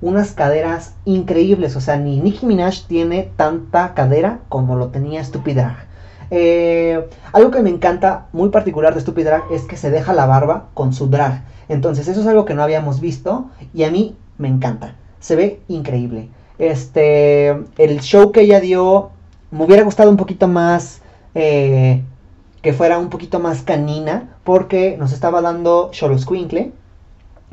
unas caderas increíbles. O sea, ni Nicki Minaj tiene tanta cadera como lo tenía Stupid Drag. Eh, algo que me encanta muy particular de Stupid Drag es que se deja la barba con su drag. Entonces, eso es algo que no habíamos visto y a mí me encanta. Se ve increíble. Este, el show que ella dio, me hubiera gustado un poquito más eh, que fuera un poquito más canina, porque nos estaba dando Xoloscuincle.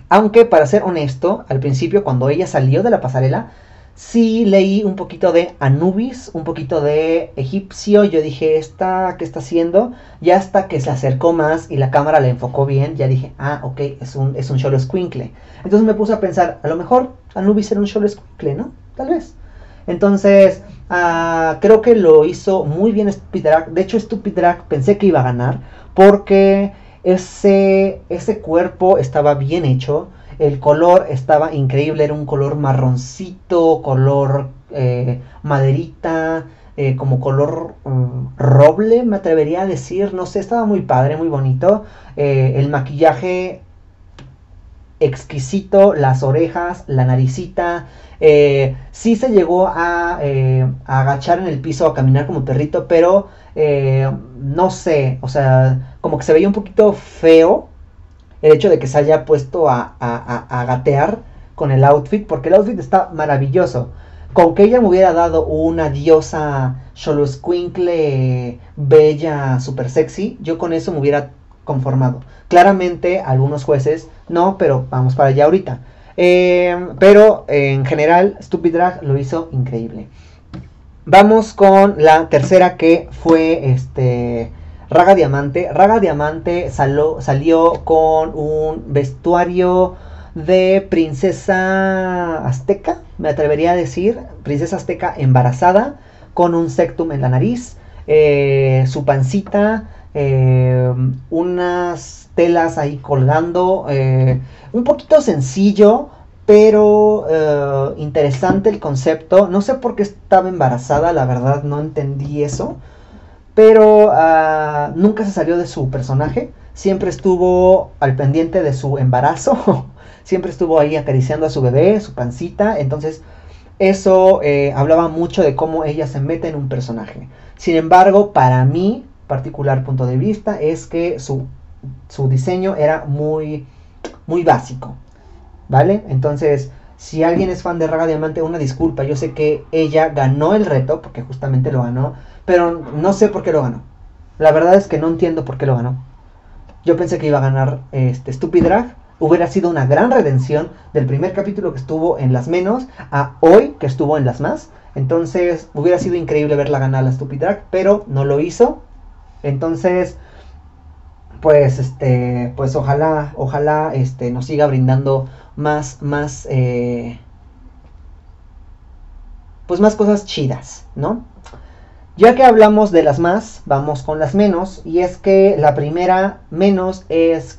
Aunque, para ser honesto, al principio, cuando ella salió de la pasarela, sí leí un poquito de Anubis, un poquito de egipcio. Yo dije, ¿esta qué está haciendo? Ya hasta que se acercó más y la cámara le enfocó bien, ya dije, ah, ok, es un, es un Entonces me puse a pensar, a lo mejor Anubis era un Xoloscuincle, ¿no? Tal vez. Entonces, ah, creo que lo hizo muy bien Stupid Drag. De hecho, Stupid Drag pensé que iba a ganar porque ese, ese cuerpo estaba bien hecho. El color estaba increíble, era un color marroncito, color eh, maderita, eh, como color mm, roble, me atrevería a decir, no sé, estaba muy padre, muy bonito. Eh, el maquillaje exquisito, las orejas, la naricita. Eh, sí se llegó a, a, agachar en el piso, a caminar como perrito, pero no sé, o sea, como que se veía un poquito feo el hecho de que se haya puesto a, gatear con el outfit, porque el outfit está maravilloso. Con que ella me hubiera dado una diosa Squinkle bella, super sexy, yo con eso me hubiera conformado. Claramente algunos jueces no, pero vamos para allá ahorita. Em, pero en general, Stupid Drag lo hizo increíble. Vamos con la tercera que fue este Raga Diamante. Raga Diamante salió con un vestuario de princesa azteca, me atrevería a decir, princesa azteca embarazada, con un sectum en la nariz, eh, su pancita, eh, unas telas ahí colgando, eh, un poquito sencillo, pero interesante el concepto. No sé por qué estaba embarazada, la verdad no entendí eso, pero ah, nunca se salió de su personaje, siempre estuvo al pendiente de su embarazo. siempre estuvo ahí acariciando a su bebé, su pancita, entonces eso eh, hablaba mucho de cómo ella se mete en un personaje. Sin embargo, para mí, particular punto de vista, es que su, su diseño era muy, muy básico, ¿vale? Entonces, si alguien es fan de Raga Diamante, una disculpa, yo sé que ella ganó el reto, porque justamente lo ganó, pero no sé por qué lo ganó. La verdad es que no entiendo por qué lo ganó. Yo pensé que iba a ganar este Stupid Drag, hubiera sido una gran redención del primer capítulo que estuvo en las menos a hoy que estuvo en las más. Entonces hubiera sido increíble verla ganar la Stupid Drag, pero no lo hizo. Entonces, pues este, pues ojalá, ojalá este, nos siga brindando más, más, eh, pues más cosas chidas, ¿no? Ya que hablamos de las más, vamos con las menos. Y es que la primera menos es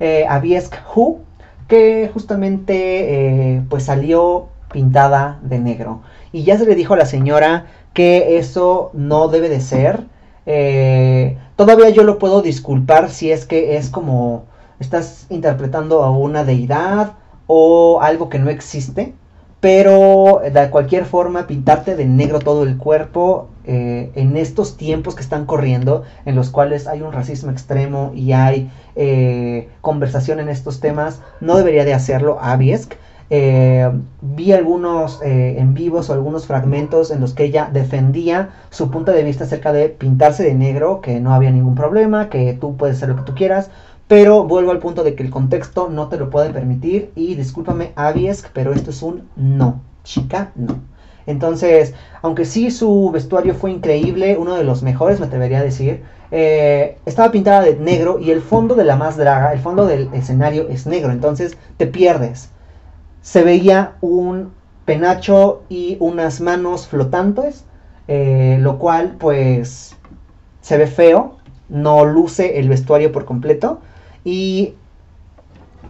eh, Aviesk Hu, que justamente eh, pues salió pintada de negro. Y ya se le dijo a la señora que eso no debe de ser. Eh, todavía yo lo puedo disculpar si es que es como estás interpretando a una deidad o algo que no existe. Pero de cualquier forma, pintarte de negro todo el cuerpo eh, en estos tiempos que están corriendo, en los cuales hay un racismo extremo y hay eh, conversación en estos temas, no debería de hacerlo Aviesk. Eh, vi algunos en vivos o algunos fragmentos en los que ella defendía su punto de vista acerca de pintarse de negro, que no había ningún problema, que tú puedes hacer lo que tú quieras, pero vuelvo al punto de que el contexto no te lo puede permitir. Y discúlpame, Aviesk, pero esto es un no. Chica, no. Entonces, aunque sí su vestuario fue increíble, uno de los mejores, me atrevería a decir, eh, estaba pintada de negro y el fondo de la más draga, el fondo del escenario es negro. Entonces, te pierdes. Se veía un penacho y unas manos flotantes, eh, lo cual, pues, se ve feo. No luce el vestuario por completo. Y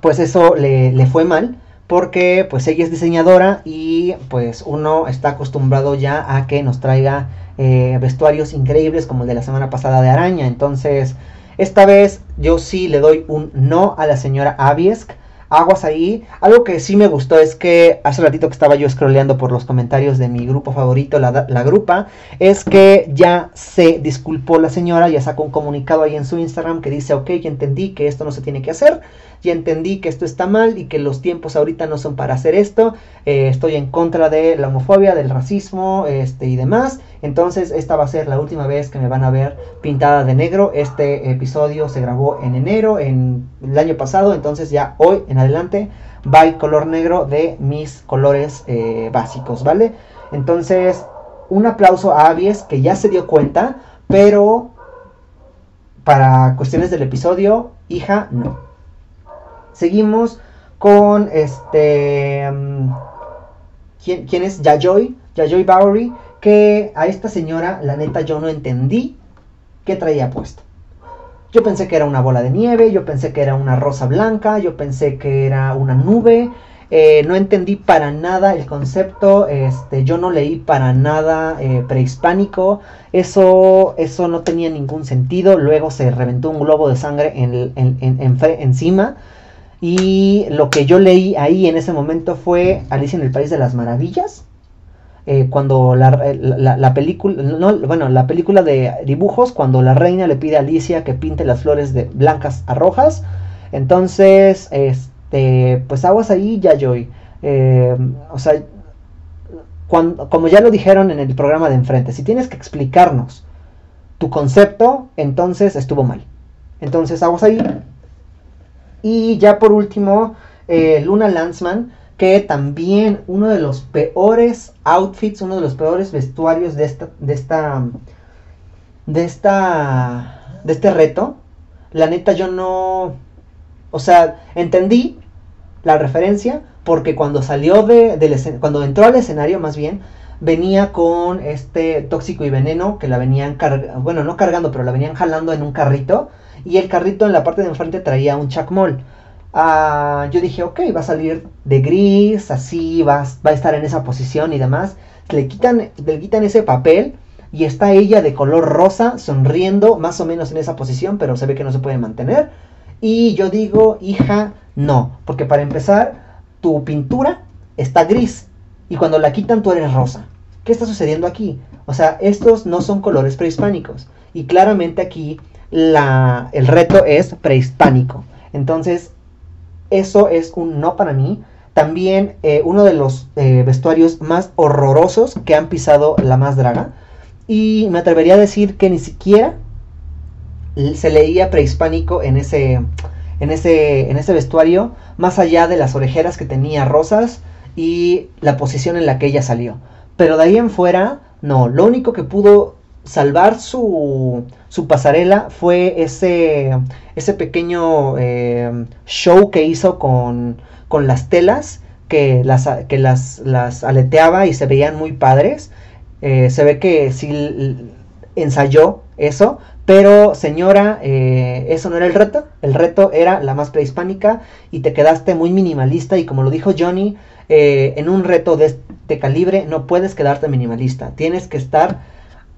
pues eso le, fue mal porque pues ella es diseñadora y pues uno está acostumbrado ya a que nos traiga eh, vestuarios increíbles como el de la semana pasada de araña. Entonces, esta vez yo sí le doy un no a la señora Aviesk aguas ahí. Algo que sí me gustó es que hace ratito que estaba yo scrolleando por los comentarios de mi grupo favorito, la, la grupa, es que ya se disculpó la señora, ya sacó un comunicado ahí en su Instagram que dice, ok, ya entendí que esto no se tiene que hacer ya entendí que esto está mal y que los tiempos ahorita no son para hacer esto, eh, estoy en contra de la homofobia, del racismo este, y demás, entonces esta va a ser la última vez que me van a ver pintada de negro, este episodio se grabó en enero, en el año pasado, entonces ya hoy en adelante va el color negro de mis colores eh, básicos, ¿vale? Entonces, un aplauso a Avies que ya se dio cuenta, pero para cuestiones del episodio, hija, no. Seguimos con este. Mm, ¿quién, es? Yayoi, Yayoi Bowery. Que a esta señora, la neta, yo no entendí qué traía puesto. Yo pensé que era una bola de nieve, yo pensé que era una rosa blanca, yo pensé que era una nube. Eh, no entendí para nada el concepto, este, yo no leí para nada eh, prehispánico, eso, eso no tenía ningún sentido, luego se reventó un globo de sangre en, encima y lo que yo leí ahí en ese momento fue Alicia en el País de las Maravillas, eh, cuando la, la, película, no, bueno, la película de dibujos, cuando la reina le pide a Alicia que pinte las flores de blancas a rojas. Entonces, este, pues aguas ahí, ya. Eh, o sea, cuando, como ya lo dijeron en el programa de enfrente, si tienes que explicarnos tu concepto, entonces estuvo mal. Entonces, aguas ahí. Y ya por último, eh, Luna Lanzman que también uno de los peores outfits, uno de los peores vestuarios de esta, de esta, de esta, de este reto. La neta yo no, o sea, entendí la referencia porque cuando salió de, del cuando entró al escenario más bien, venía con este tóxico y veneno que la venían bueno, no cargando, pero la venían jalando en un carrito y el carrito en la parte de enfrente traía un chacmol. Ah, yo dije, ok, va a salir de gris, así, va, va a estar en esa posición y demás. Le quitan, le quitan ese papel y está ella de color rosa, sonriendo, más o menos en esa posición, pero se ve que no se puede mantener. Y yo digo, hija, no, porque para empezar, tu pintura está gris y cuando la quitan tú eres rosa. ¿Qué está sucediendo aquí? O sea, estos no son colores prehispánicos. Y claramente aquí la, el reto es prehispánico. Entonces, eso es un no para mí. También eh, uno de los eh, vestuarios más horrorosos que han pisado la más draga. Y me atrevería a decir que ni siquiera se leía prehispánico en ese, en ese, en ese vestuario, más allá de las orejeras que tenía rosas y la posición en la que ella salió. Pero de ahí en fuera, no. Lo único que pudo salvar su, su pasarela fue ese, ese pequeño eh, show que hizo con, con las telas que, las, que las, las, aleteaba y se veían muy padres. Eh, se ve que sí ensayó eso, pero señora, eh, eso no era el reto. El reto era la más prehispánica y te quedaste muy minimalista y como lo dijo Johnny, en un reto de este calibre no puedes quedarte minimalista. Tienes que estar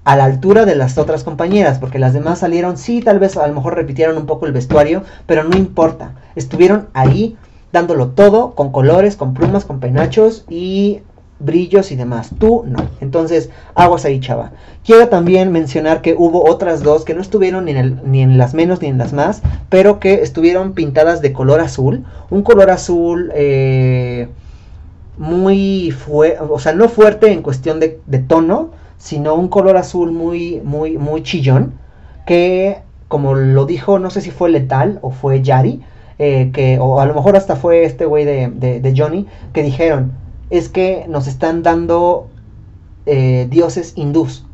a la altura de las otras compañeras, porque las demás salieron, sí, tal vez a lo mejor repitieron un poco el vestuario, pero no importa, estuvieron ahí dándolo todo, con colores, con plumas, con penachos y brillos y demás. Tú no. Entonces, aguas ahí, chava. Quiero también mencionar que hubo otras dos que no estuvieron ni en, las menos ni en las más, pero que estuvieron pintadas de color azul. Un color azul eh, muy fuerte, o sea, no fuerte en cuestión de tono, sino un color azul muy, muy, muy chillón, que como lo dijo, no sé si fue Letal o fue Yari, eh, que, o a lo mejor hasta fue este güey de, de, Johnny, que dijeron, es que nos están dando eh, dioses hindús,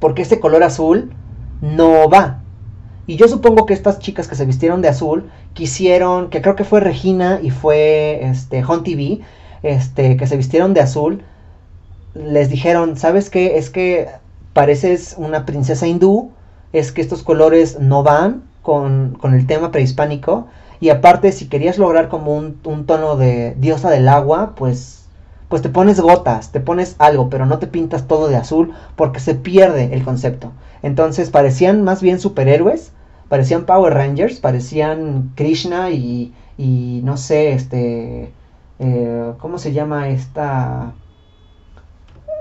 porque ese color azul no va. Y yo supongo que estas chicas que se vistieron de azul quisieron, que creo que fue Regina y fue este, Hon TV, este, que se vistieron de azul, les dijeron, ¿sabes qué? Es que pareces una princesa hindú, es que estos colores no van con, el tema prehispánico. Y aparte, si querías lograr como un, tono de diosa del agua, pues, pues te pones gotas, te pones algo, pero no te pintas todo de azul porque se pierde el concepto. Entonces parecían más bien superhéroes, parecían Power Rangers, parecían Krishna y, y no sé, este, eh, ¿cómo se llama esta?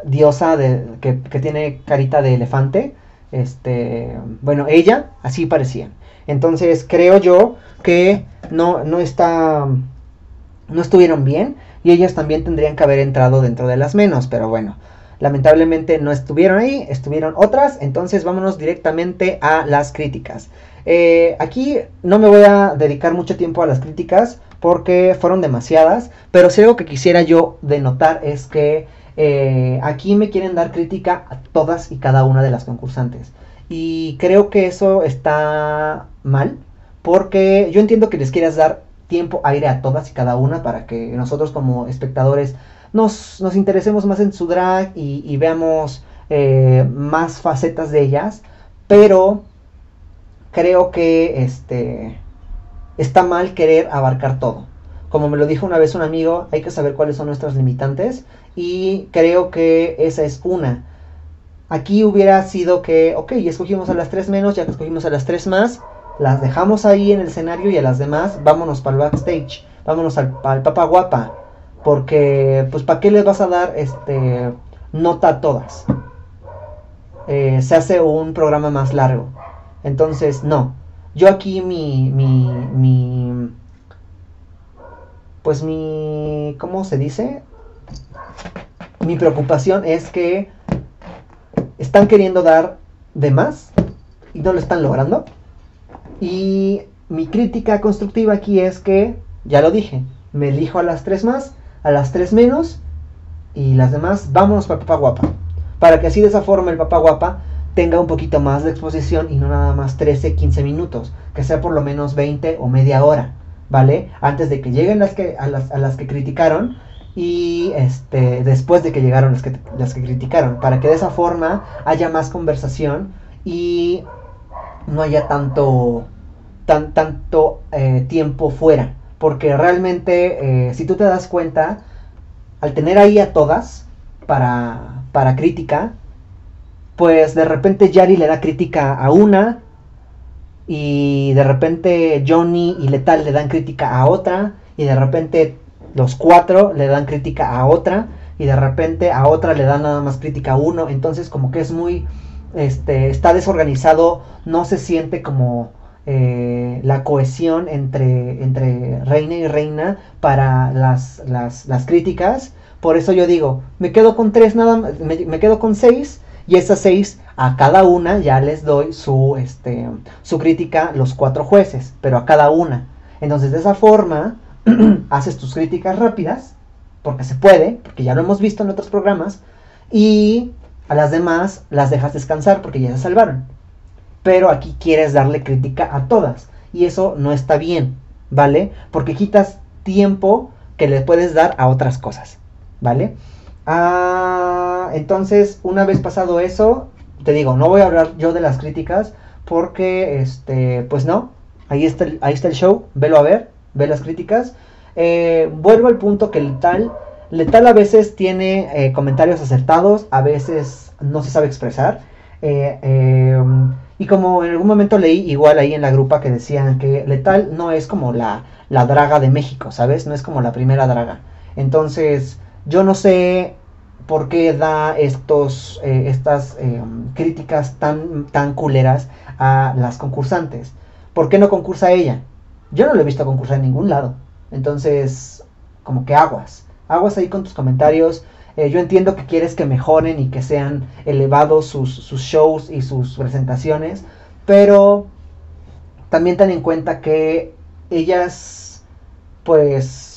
Diosa de, que, tiene carita de elefante. Este, bueno, ella así parecía. Entonces creo yo que no, no está, no estuvieron bien y ellas también tendrían que haber entrado dentro de las menos, pero bueno, lamentablemente no estuvieron ahí, estuvieron otras, entonces vámonos directamente a las críticas. Eh, aquí no me voy a dedicar mucho tiempo a las críticas porque fueron demasiadas, pero si algo que quisiera yo denotar es que eh, aquí me quieren dar crítica a todas y cada una de las concursantes. Y creo que eso está mal, porque yo entiendo que les quieras dar tiempo, aire a todas y cada una para que nosotros como espectadores nos, interesemos más en su drag y, veamos eh, más facetas de ellas, pero creo que este está mal querer abarcar todo. Como me lo dijo una vez un amigo, hay que saber cuáles son nuestras limitantes y creo que esa es una. Aquí hubiera sido que, ok, escogimos a las tres menos, ya que escogimos a las tres más, las dejamos ahí en el escenario y a las demás vámonos para el backstage, vámonos al, al Papa Guapa, porque pues ¿para qué les vas a dar este nota a todas? Eh, se hace un programa más largo. Entonces, no. Yo aquí mi, mi, mi, pues mi, ¿cómo se dice? Mi preocupación es que están queriendo dar de más y no lo están logrando. Y mi crítica constructiva aquí es que, ya lo dije, me elijo a las tres más, a las tres menos y las demás, vámonos para papá guapa. Para que así de esa forma el papá guapa tenga un poquito más de exposición y no nada más 13, 15 minutos, que sea por lo menos 20 o media hora, ¿vale? Antes de que lleguen las que, a, las, a las que criticaron y este, después de que llegaron las que, las que criticaron, para que de esa forma haya más conversación y no haya tanto, tan, tanto eh, tiempo fuera. Porque realmente, eh, si tú te das cuenta, al tener ahí a todas para, para crítica, pues de repente Yari le da crítica a una y de repente Johnny y Letal le dan crítica a otra y de repente los cuatro le dan crítica a otra y de repente a otra le dan nada más crítica a uno, entonces como que es muy, este, está desorganizado, no se siente como eh, la cohesión entre, entre reina y reina para las, las, las, críticas, por eso yo digo, me quedo con tres nada me, me quedo con seis y esas seis, a cada una ya les doy su, este, su crítica los cuatro jueces, pero a cada una. Entonces, de esa forma, haces tus críticas rápidas, porque se puede, porque ya lo hemos visto en otros programas, y a las demás las dejas descansar porque ya se salvaron. Pero aquí quieres darle crítica a todas, y eso no está bien, ¿vale? Porque quitas tiempo que le puedes dar a otras cosas, ¿vale? Ah, entonces, una vez pasado eso, te digo, no voy a hablar yo de las críticas porque, este, pues no, ahí está el, ahí está el show, velo a ver, ve las críticas. Eh, vuelvo al punto que Letal, Letal a veces tiene eh, comentarios acertados, a veces no se sabe expresar. Eh, em, y como en algún momento leí igual ahí en la grupa que decían que Letal no es como la, la draga de México, ¿sabes? No es como la primera draga. Entonces, yo no sé por qué da estos, eh, estas eh, críticas tan, tan culeras a las concursantes. ¿Por qué no concursa ella? Yo no lo he visto concursar en ningún lado. Entonces, como que aguas. Aguas ahí con tus comentarios. Eh, yo entiendo que quieres que mejoren y que sean elevados sus, sus shows y sus presentaciones. Pero también ten en cuenta que ellas, pues,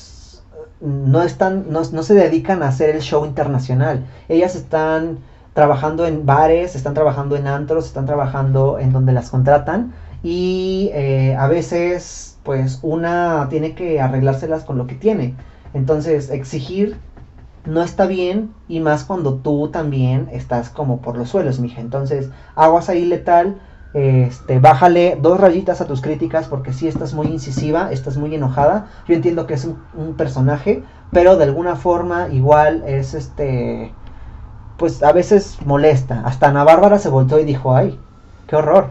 no están, no, se dedican a hacer el show internacional. Ellas están trabajando en bares, están trabajando en antros, están trabajando en donde las contratan y eh, a veces pues una tiene que arreglárselas con lo que tiene. Entonces exigir no está bien y más cuando tú también estás como por los suelos, mija. Entonces aguas ahí letal este, bájale dos rayitas a tus críticas porque si estás muy incisiva, estás muy enojada. Yo entiendo que es un, personaje, pero de alguna forma igual es este, pues a veces molesta. Hasta Ana Bárbara se voltó y dijo, ay, qué horror.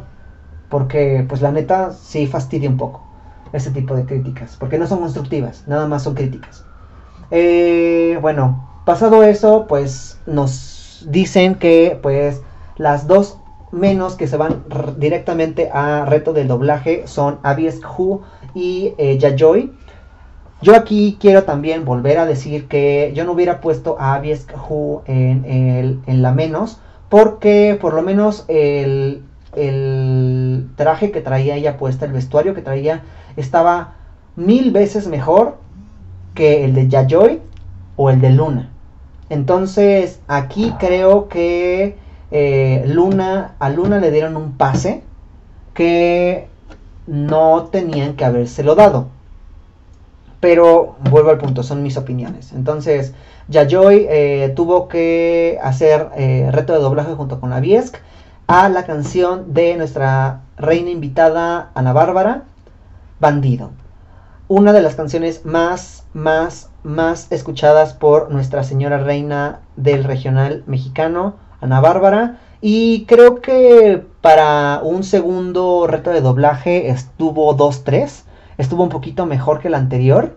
Porque pues la neta sí fastidia un poco ese tipo de críticas, porque no son constructivas, nada más son críticas. Eh, bueno, pasado eso, pues nos dicen que pues las dos menos que se van directamente a reto del doblaje son Abies Hu y eh, Yajoy. Yo aquí quiero también volver a decir que yo no hubiera puesto a Abies Hu en, en, la menos, porque por lo menos el, el traje que traía ella puesta, el vestuario que traía, estaba mil veces mejor que el de Yajoy o el de Luna. Entonces aquí creo que eh, Luna, a Luna le dieron un pase que no tenían que habérselo dado. Pero vuelvo al punto, son mis opiniones. Entonces, Yayoy eh, tuvo que hacer eh, reto de doblaje junto con la Viesk a la canción de nuestra reina invitada Ana Bárbara, Bandido. Una de las canciones más, más, más escuchadas por nuestra señora reina del regional mexicano, Ana Bárbara. Y creo que para un segundo reto de doblaje estuvo 2-3. Estuvo un poquito mejor que el anterior.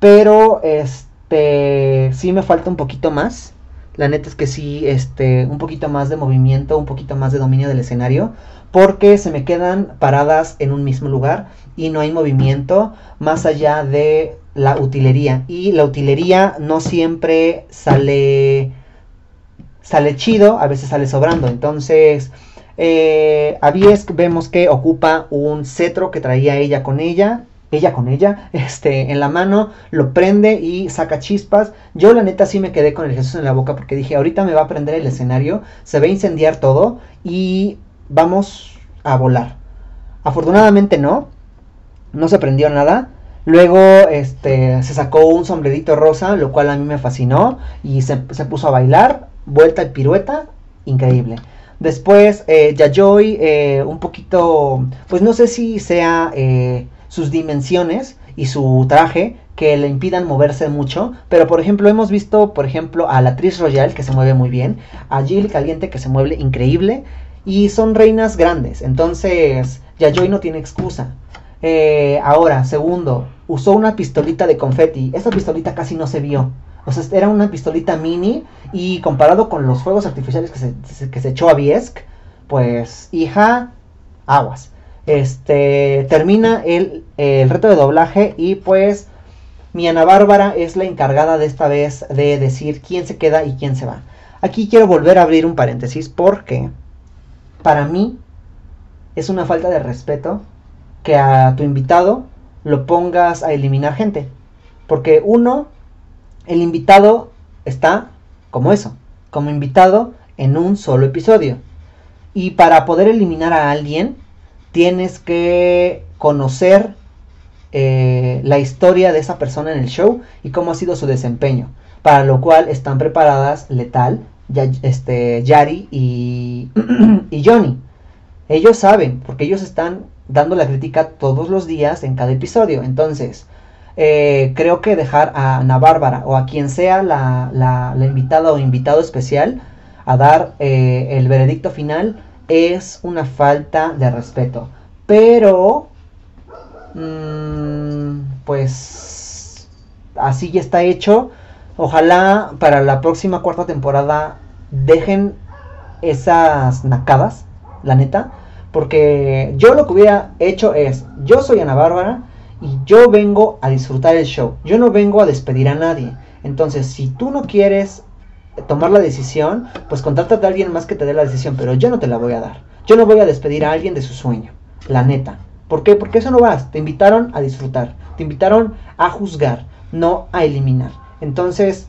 Pero este sí me falta un poquito más. La neta es que sí, este, un poquito más de movimiento, un poquito más de dominio del escenario. Porque se me quedan paradas en un mismo lugar y no hay movimiento más allá de la utilería. Y la utilería no siempre sale sale chido, a veces sale sobrando. Entonces, eh, a Viesk vemos que ocupa un cetro que traía ella con ella. Ella con ella, este, en la mano, lo prende y saca chispas. Yo la neta sí me quedé con el Jesús en la boca porque dije, ahorita me va a prender el escenario, se va a incendiar todo y vamos a volar. Afortunadamente no, no se prendió nada. Luego este, se sacó un sombrerito rosa, lo cual a mí me fascinó y se, se puso a bailar vuelta y pirueta, increíble. Después, eh, Yayoi, eh, un poquito, pues no sé si sea eh, sus dimensiones y su traje que le impidan moverse mucho, pero por ejemplo hemos visto, por ejemplo, a la actriz Royal que se mueve muy bien, a Jill Caliente que se mueve increíble, y son reinas grandes, entonces Yayoi no tiene excusa. Eh, ahora, segundo, usó una pistolita de confeti, esa pistolita casi no se vio. Era una pistolita mini y comparado con los fuegos artificiales que se, que se echó a Biesk, pues, hija, aguas. Este, termina el, el reto de doblaje y pues mi Ana Bárbara es la encargada de esta vez de decir quién se queda y quién se va. Aquí quiero volver a abrir un paréntesis porque para mí es una falta de respeto que a tu invitado lo pongas a eliminar gente. Porque uno, el invitado está como eso, como invitado en un solo episodio. Y para poder eliminar a alguien, tienes que conocer eh, la historia de esa persona en el show y cómo ha sido su desempeño. Para lo cual están preparadas Letal, este, Yari y, y Johnny. Ellos saben, porque ellos están dando la crítica todos los días en cada episodio. Entonces, eh, creo que dejar a Ana Bárbara o a quien sea la, la, invitada o invitado especial a dar eh, el veredicto final es una falta de respeto. Pero, mmm, pues, así ya está hecho. Ojalá para la próxima cuarta temporada dejen esas nacadas, la neta. Porque yo lo que hubiera hecho es, yo soy Ana Bárbara, y yo vengo a disfrutar el show. Yo no vengo a despedir a nadie. Entonces, si tú no quieres tomar la decisión, pues contáctate a alguien más que te dé la decisión, pero yo no te la voy a dar. Yo no voy a despedir a alguien de su sueño, la neta. ¿Por qué? Porque eso no vas. Te invitaron a disfrutar, te invitaron a juzgar, no a eliminar. Entonces,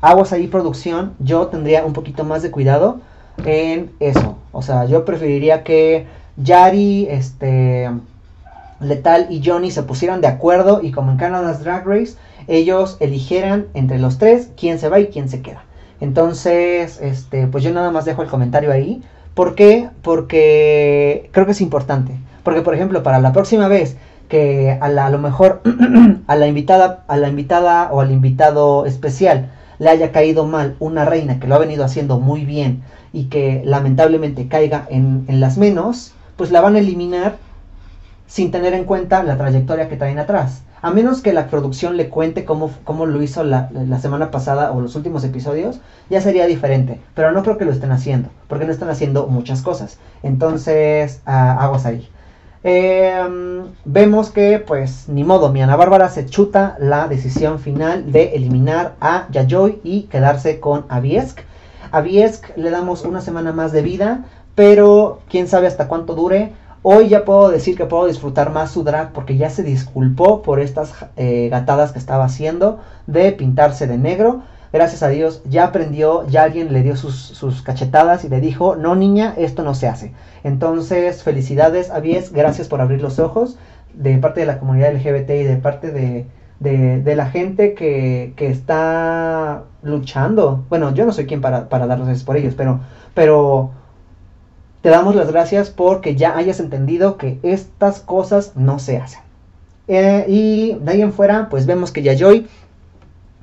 aguas ahí producción, yo tendría un poquito más de cuidado en eso. O sea, yo preferiría que Yari, este Letal y Johnny se pusieran de acuerdo y como en Canada's Drag Race, ellos eligieran entre los tres quién se va y quién se queda. Entonces, este, pues yo nada más dejo el comentario ahí. ¿Por qué? Porque creo que es importante. Porque, por ejemplo, para la próxima vez que a, lo mejor a la invitada, a la invitada o al invitado especial le haya caído mal una reina que lo ha venido haciendo muy bien y que lamentablemente caiga en, en las menos, pues la van a eliminar sin tener en cuenta la trayectoria que traen atrás. A menos que la producción le cuente cómo, cómo lo hizo la, semana pasada o los últimos episodios, ya sería diferente. Pero no creo que lo estén haciendo, porque no están haciendo muchas cosas. Entonces, uh, aguas ahí. Em, vemos que, pues, ni modo, mi Ana Bárbara se chuta la decisión final de eliminar a Yayoi y quedarse con Aviesk. A Aviesk le damos una semana más de vida, pero quién sabe hasta cuánto dure. Hoy ya puedo decir que puedo disfrutar más su drag porque ya se disculpó por estas eh, gatadas que estaba haciendo de pintarse de negro. Gracias a Dios ya aprendió, ya alguien le dio sus, cachetadas y le dijo, no niña, esto no se hace. Entonces, felicidades a Vies, gracias por abrir los ojos de parte de la comunidad LGBT y de parte de, de, la gente que, que, está luchando. Bueno, yo no soy quien para, para dar gracias por ellos, pero, pero te damos las gracias porque ya hayas entendido que estas cosas no se hacen. Eh, y de ahí en fuera, pues vemos que Yayoi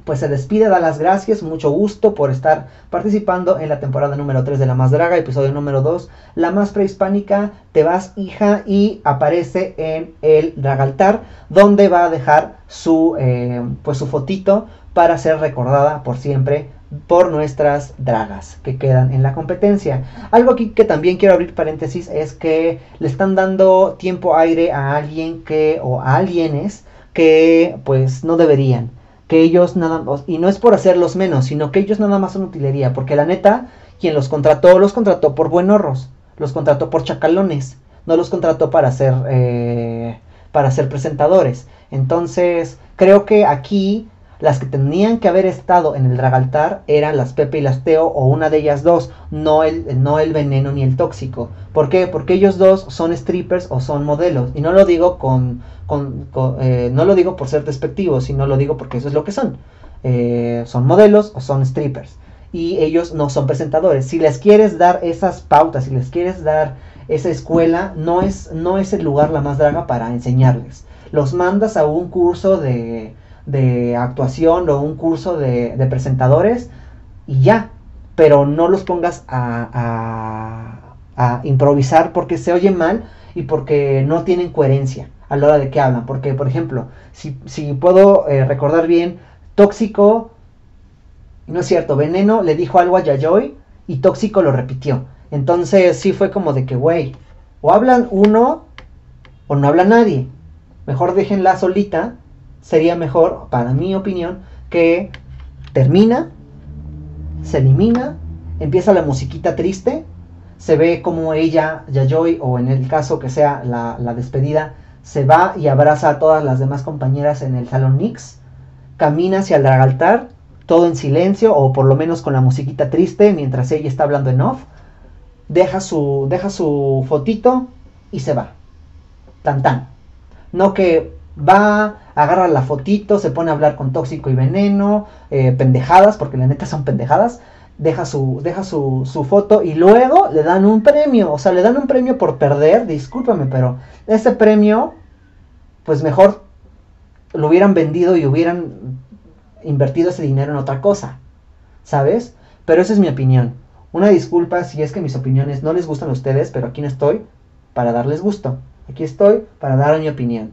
pues se despide, da las gracias, mucho gusto por estar participando en la temporada número 3 de La Más Draga, episodio número 2, La Más Prehispánica, te vas hija y aparece en el Dragaltar, donde va a dejar su, eh, pues su fotito para ser recordada por siempre por nuestras dragas que quedan en la competencia. Algo aquí que también quiero abrir paréntesis es que le están dando tiempo aire a alguien que o a alguienes que pues no deberían, que ellos nada y no es por hacerlos menos, sino que ellos nada más son utilería, porque la neta quien los contrató los contrató por buenorros, los contrató por chacalones, no los contrató para ser eh, para ser presentadores. Entonces creo que aquí las que tenían que haber estado en el dragaltar eran las Pepe y las Teo o una de ellas dos, no el, no el veneno ni el tóxico. ¿Por qué? Porque ellos dos son strippers o son modelos. Y no lo digo con, eh, no lo digo por ser despectivo, sino lo digo porque eso es lo que son. Eh, son modelos o son strippers. Y ellos no son presentadores. Si les quieres dar esas pautas, si les quieres dar esa escuela, no es, no es el lugar la más draga para enseñarles. Los mandas a un curso de, de actuación o un curso de, presentadores y ya, pero no los pongas a, a, improvisar porque se oye mal y porque no tienen coherencia a la hora de que hablan. Porque, por ejemplo, si, si puedo eh, recordar bien, Tóxico, no es cierto, Veneno le dijo algo a Yayoi y Tóxico lo repitió. Entonces sí fue como de que, güey, o hablan uno o no habla nadie. Mejor déjenla solita sería mejor, para mi opinión, que termina, se elimina, empieza la musiquita triste, se ve como ella, Yayoi, o en el caso que sea la, despedida, se va y abraza a todas las demás compañeras en el salón Nix, camina hacia el altar, todo en silencio, o por lo menos con la musiquita triste, mientras ella está hablando en off, deja su, deja su fotito y se va. Tan tan. No que va, agarra la fotito, se pone a hablar con tóxico y veneno, eh, pendejadas, porque la neta son pendejadas, deja, su, deja su, su, foto y luego le dan un premio, o sea, le dan un premio por perder, discúlpame, pero ese premio, pues mejor lo hubieran vendido y hubieran invertido ese dinero en otra cosa, ¿sabes? Pero esa es mi opinión. Una disculpa si es que mis opiniones no les gustan a ustedes, pero aquí no estoy para darles gusto. Aquí estoy para dar mi opinión.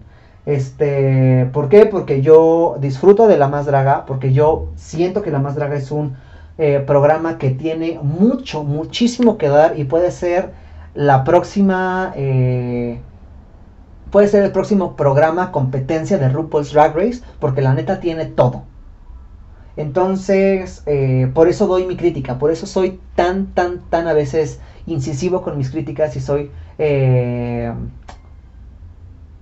Este, ¿Por qué? Porque yo disfruto de La Más Draga, porque yo siento que La Más Draga es un eh, programa que tiene mucho, muchísimo que dar y puede ser la próxima, eh, puede ser el próximo programa competencia de RuPaul's Drag Race, porque la neta tiene todo. Entonces, eh, por eso doy mi crítica, por eso soy tan, tan, tan a veces incisivo con mis críticas y soy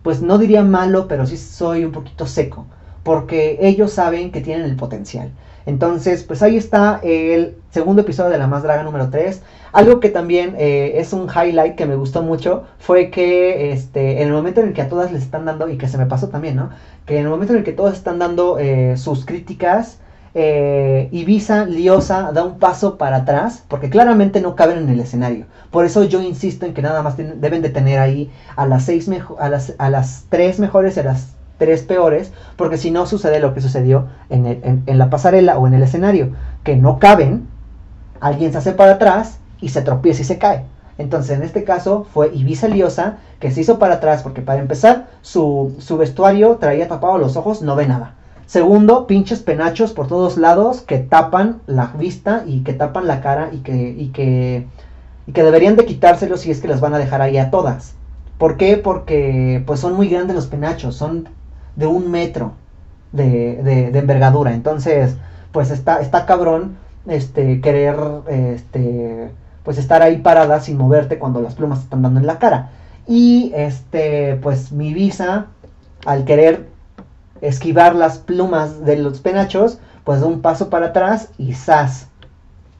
pues no diría malo, pero sí soy un poquito seco, porque ellos saben que tienen el potencial. Entonces, pues ahí está el segundo episodio de La Más Draga número 3. Algo que también eh, es un highlight que me gustó mucho fue que este, en el momento en el que a todas les están dando, y que se me pasó también, ¿no? Que en el momento en el que todas están dando eh, sus críticas, eh, Ibiza Liosa da un paso para atrás porque claramente no caben en el escenario. Por eso yo insisto en que nada más deben de tener ahí a las, seis a, las, a las tres mejores y a las tres peores, porque si no sucede lo que sucedió en, la pasarela o en el escenario, que no caben, alguien se hace para atrás y se tropieza y se cae. Entonces en este caso fue Ibiza Liosa que se hizo para atrás porque para empezar su, su vestuario traía tapado los ojos, no ve nada. Segundo, pinches penachos por todos lados que tapan la vista y que tapan la cara y que, y que, y que deberían de quitárselos si es que las van a dejar ahí a todas. ¿Por qué? Porque pues son muy grandes los penachos, son de un metro de, de, envergadura. Entonces, pues está, está cabrón este, querer este, pues estar ahí parada sin moverte cuando las plumas están dando en la cara. Y este, pues mi visa, al querer esquivar las plumas de los penachos, pues un paso para atrás y ¡zas!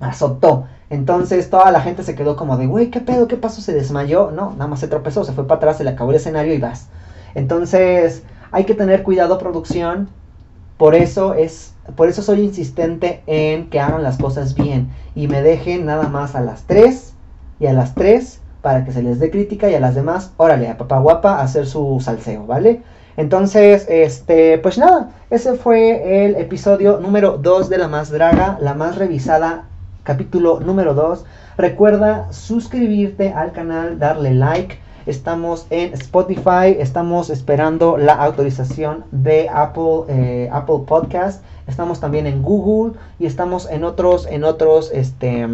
Azotó. Entonces toda la gente se quedó como de, güey, ¿qué pedo? ¿Qué pasó? ¿Se desmayó? No, nada más se tropezó, se fue para atrás, se le acabó el escenario y vas. Entonces hay que tener cuidado producción. Por eso es, por eso soy insistente en que hagan las cosas bien y me dejen nada más a las 3 y a las 3 para que se les dé crítica y a las demás, órale, a papá guapa hacer su salseo, ¿vale? Entonces, este, pues nada, ese fue el episodio número 2 de La Más Draga, la más revisada, capítulo número 2. Recuerda suscribirte al canal, darle like. Estamos en Spotify, estamos esperando la autorización de Apple, eh, Apple Podcast. Estamos también en Google y estamos en otros, en otros, este,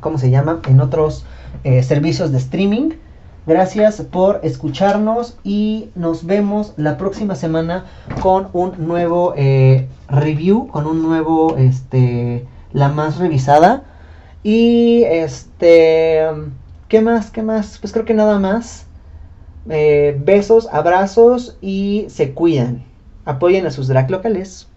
¿cómo se llama? En otros eh, servicios de streaming. Gracias por escucharnos y nos vemos la próxima semana con un nuevo eh, review, con un nuevo, este, la más revisada. Y este, ¿qué más? ¿Qué más? Pues creo que nada más. Eh, besos, abrazos y se cuidan. Apoyen a sus drag locales.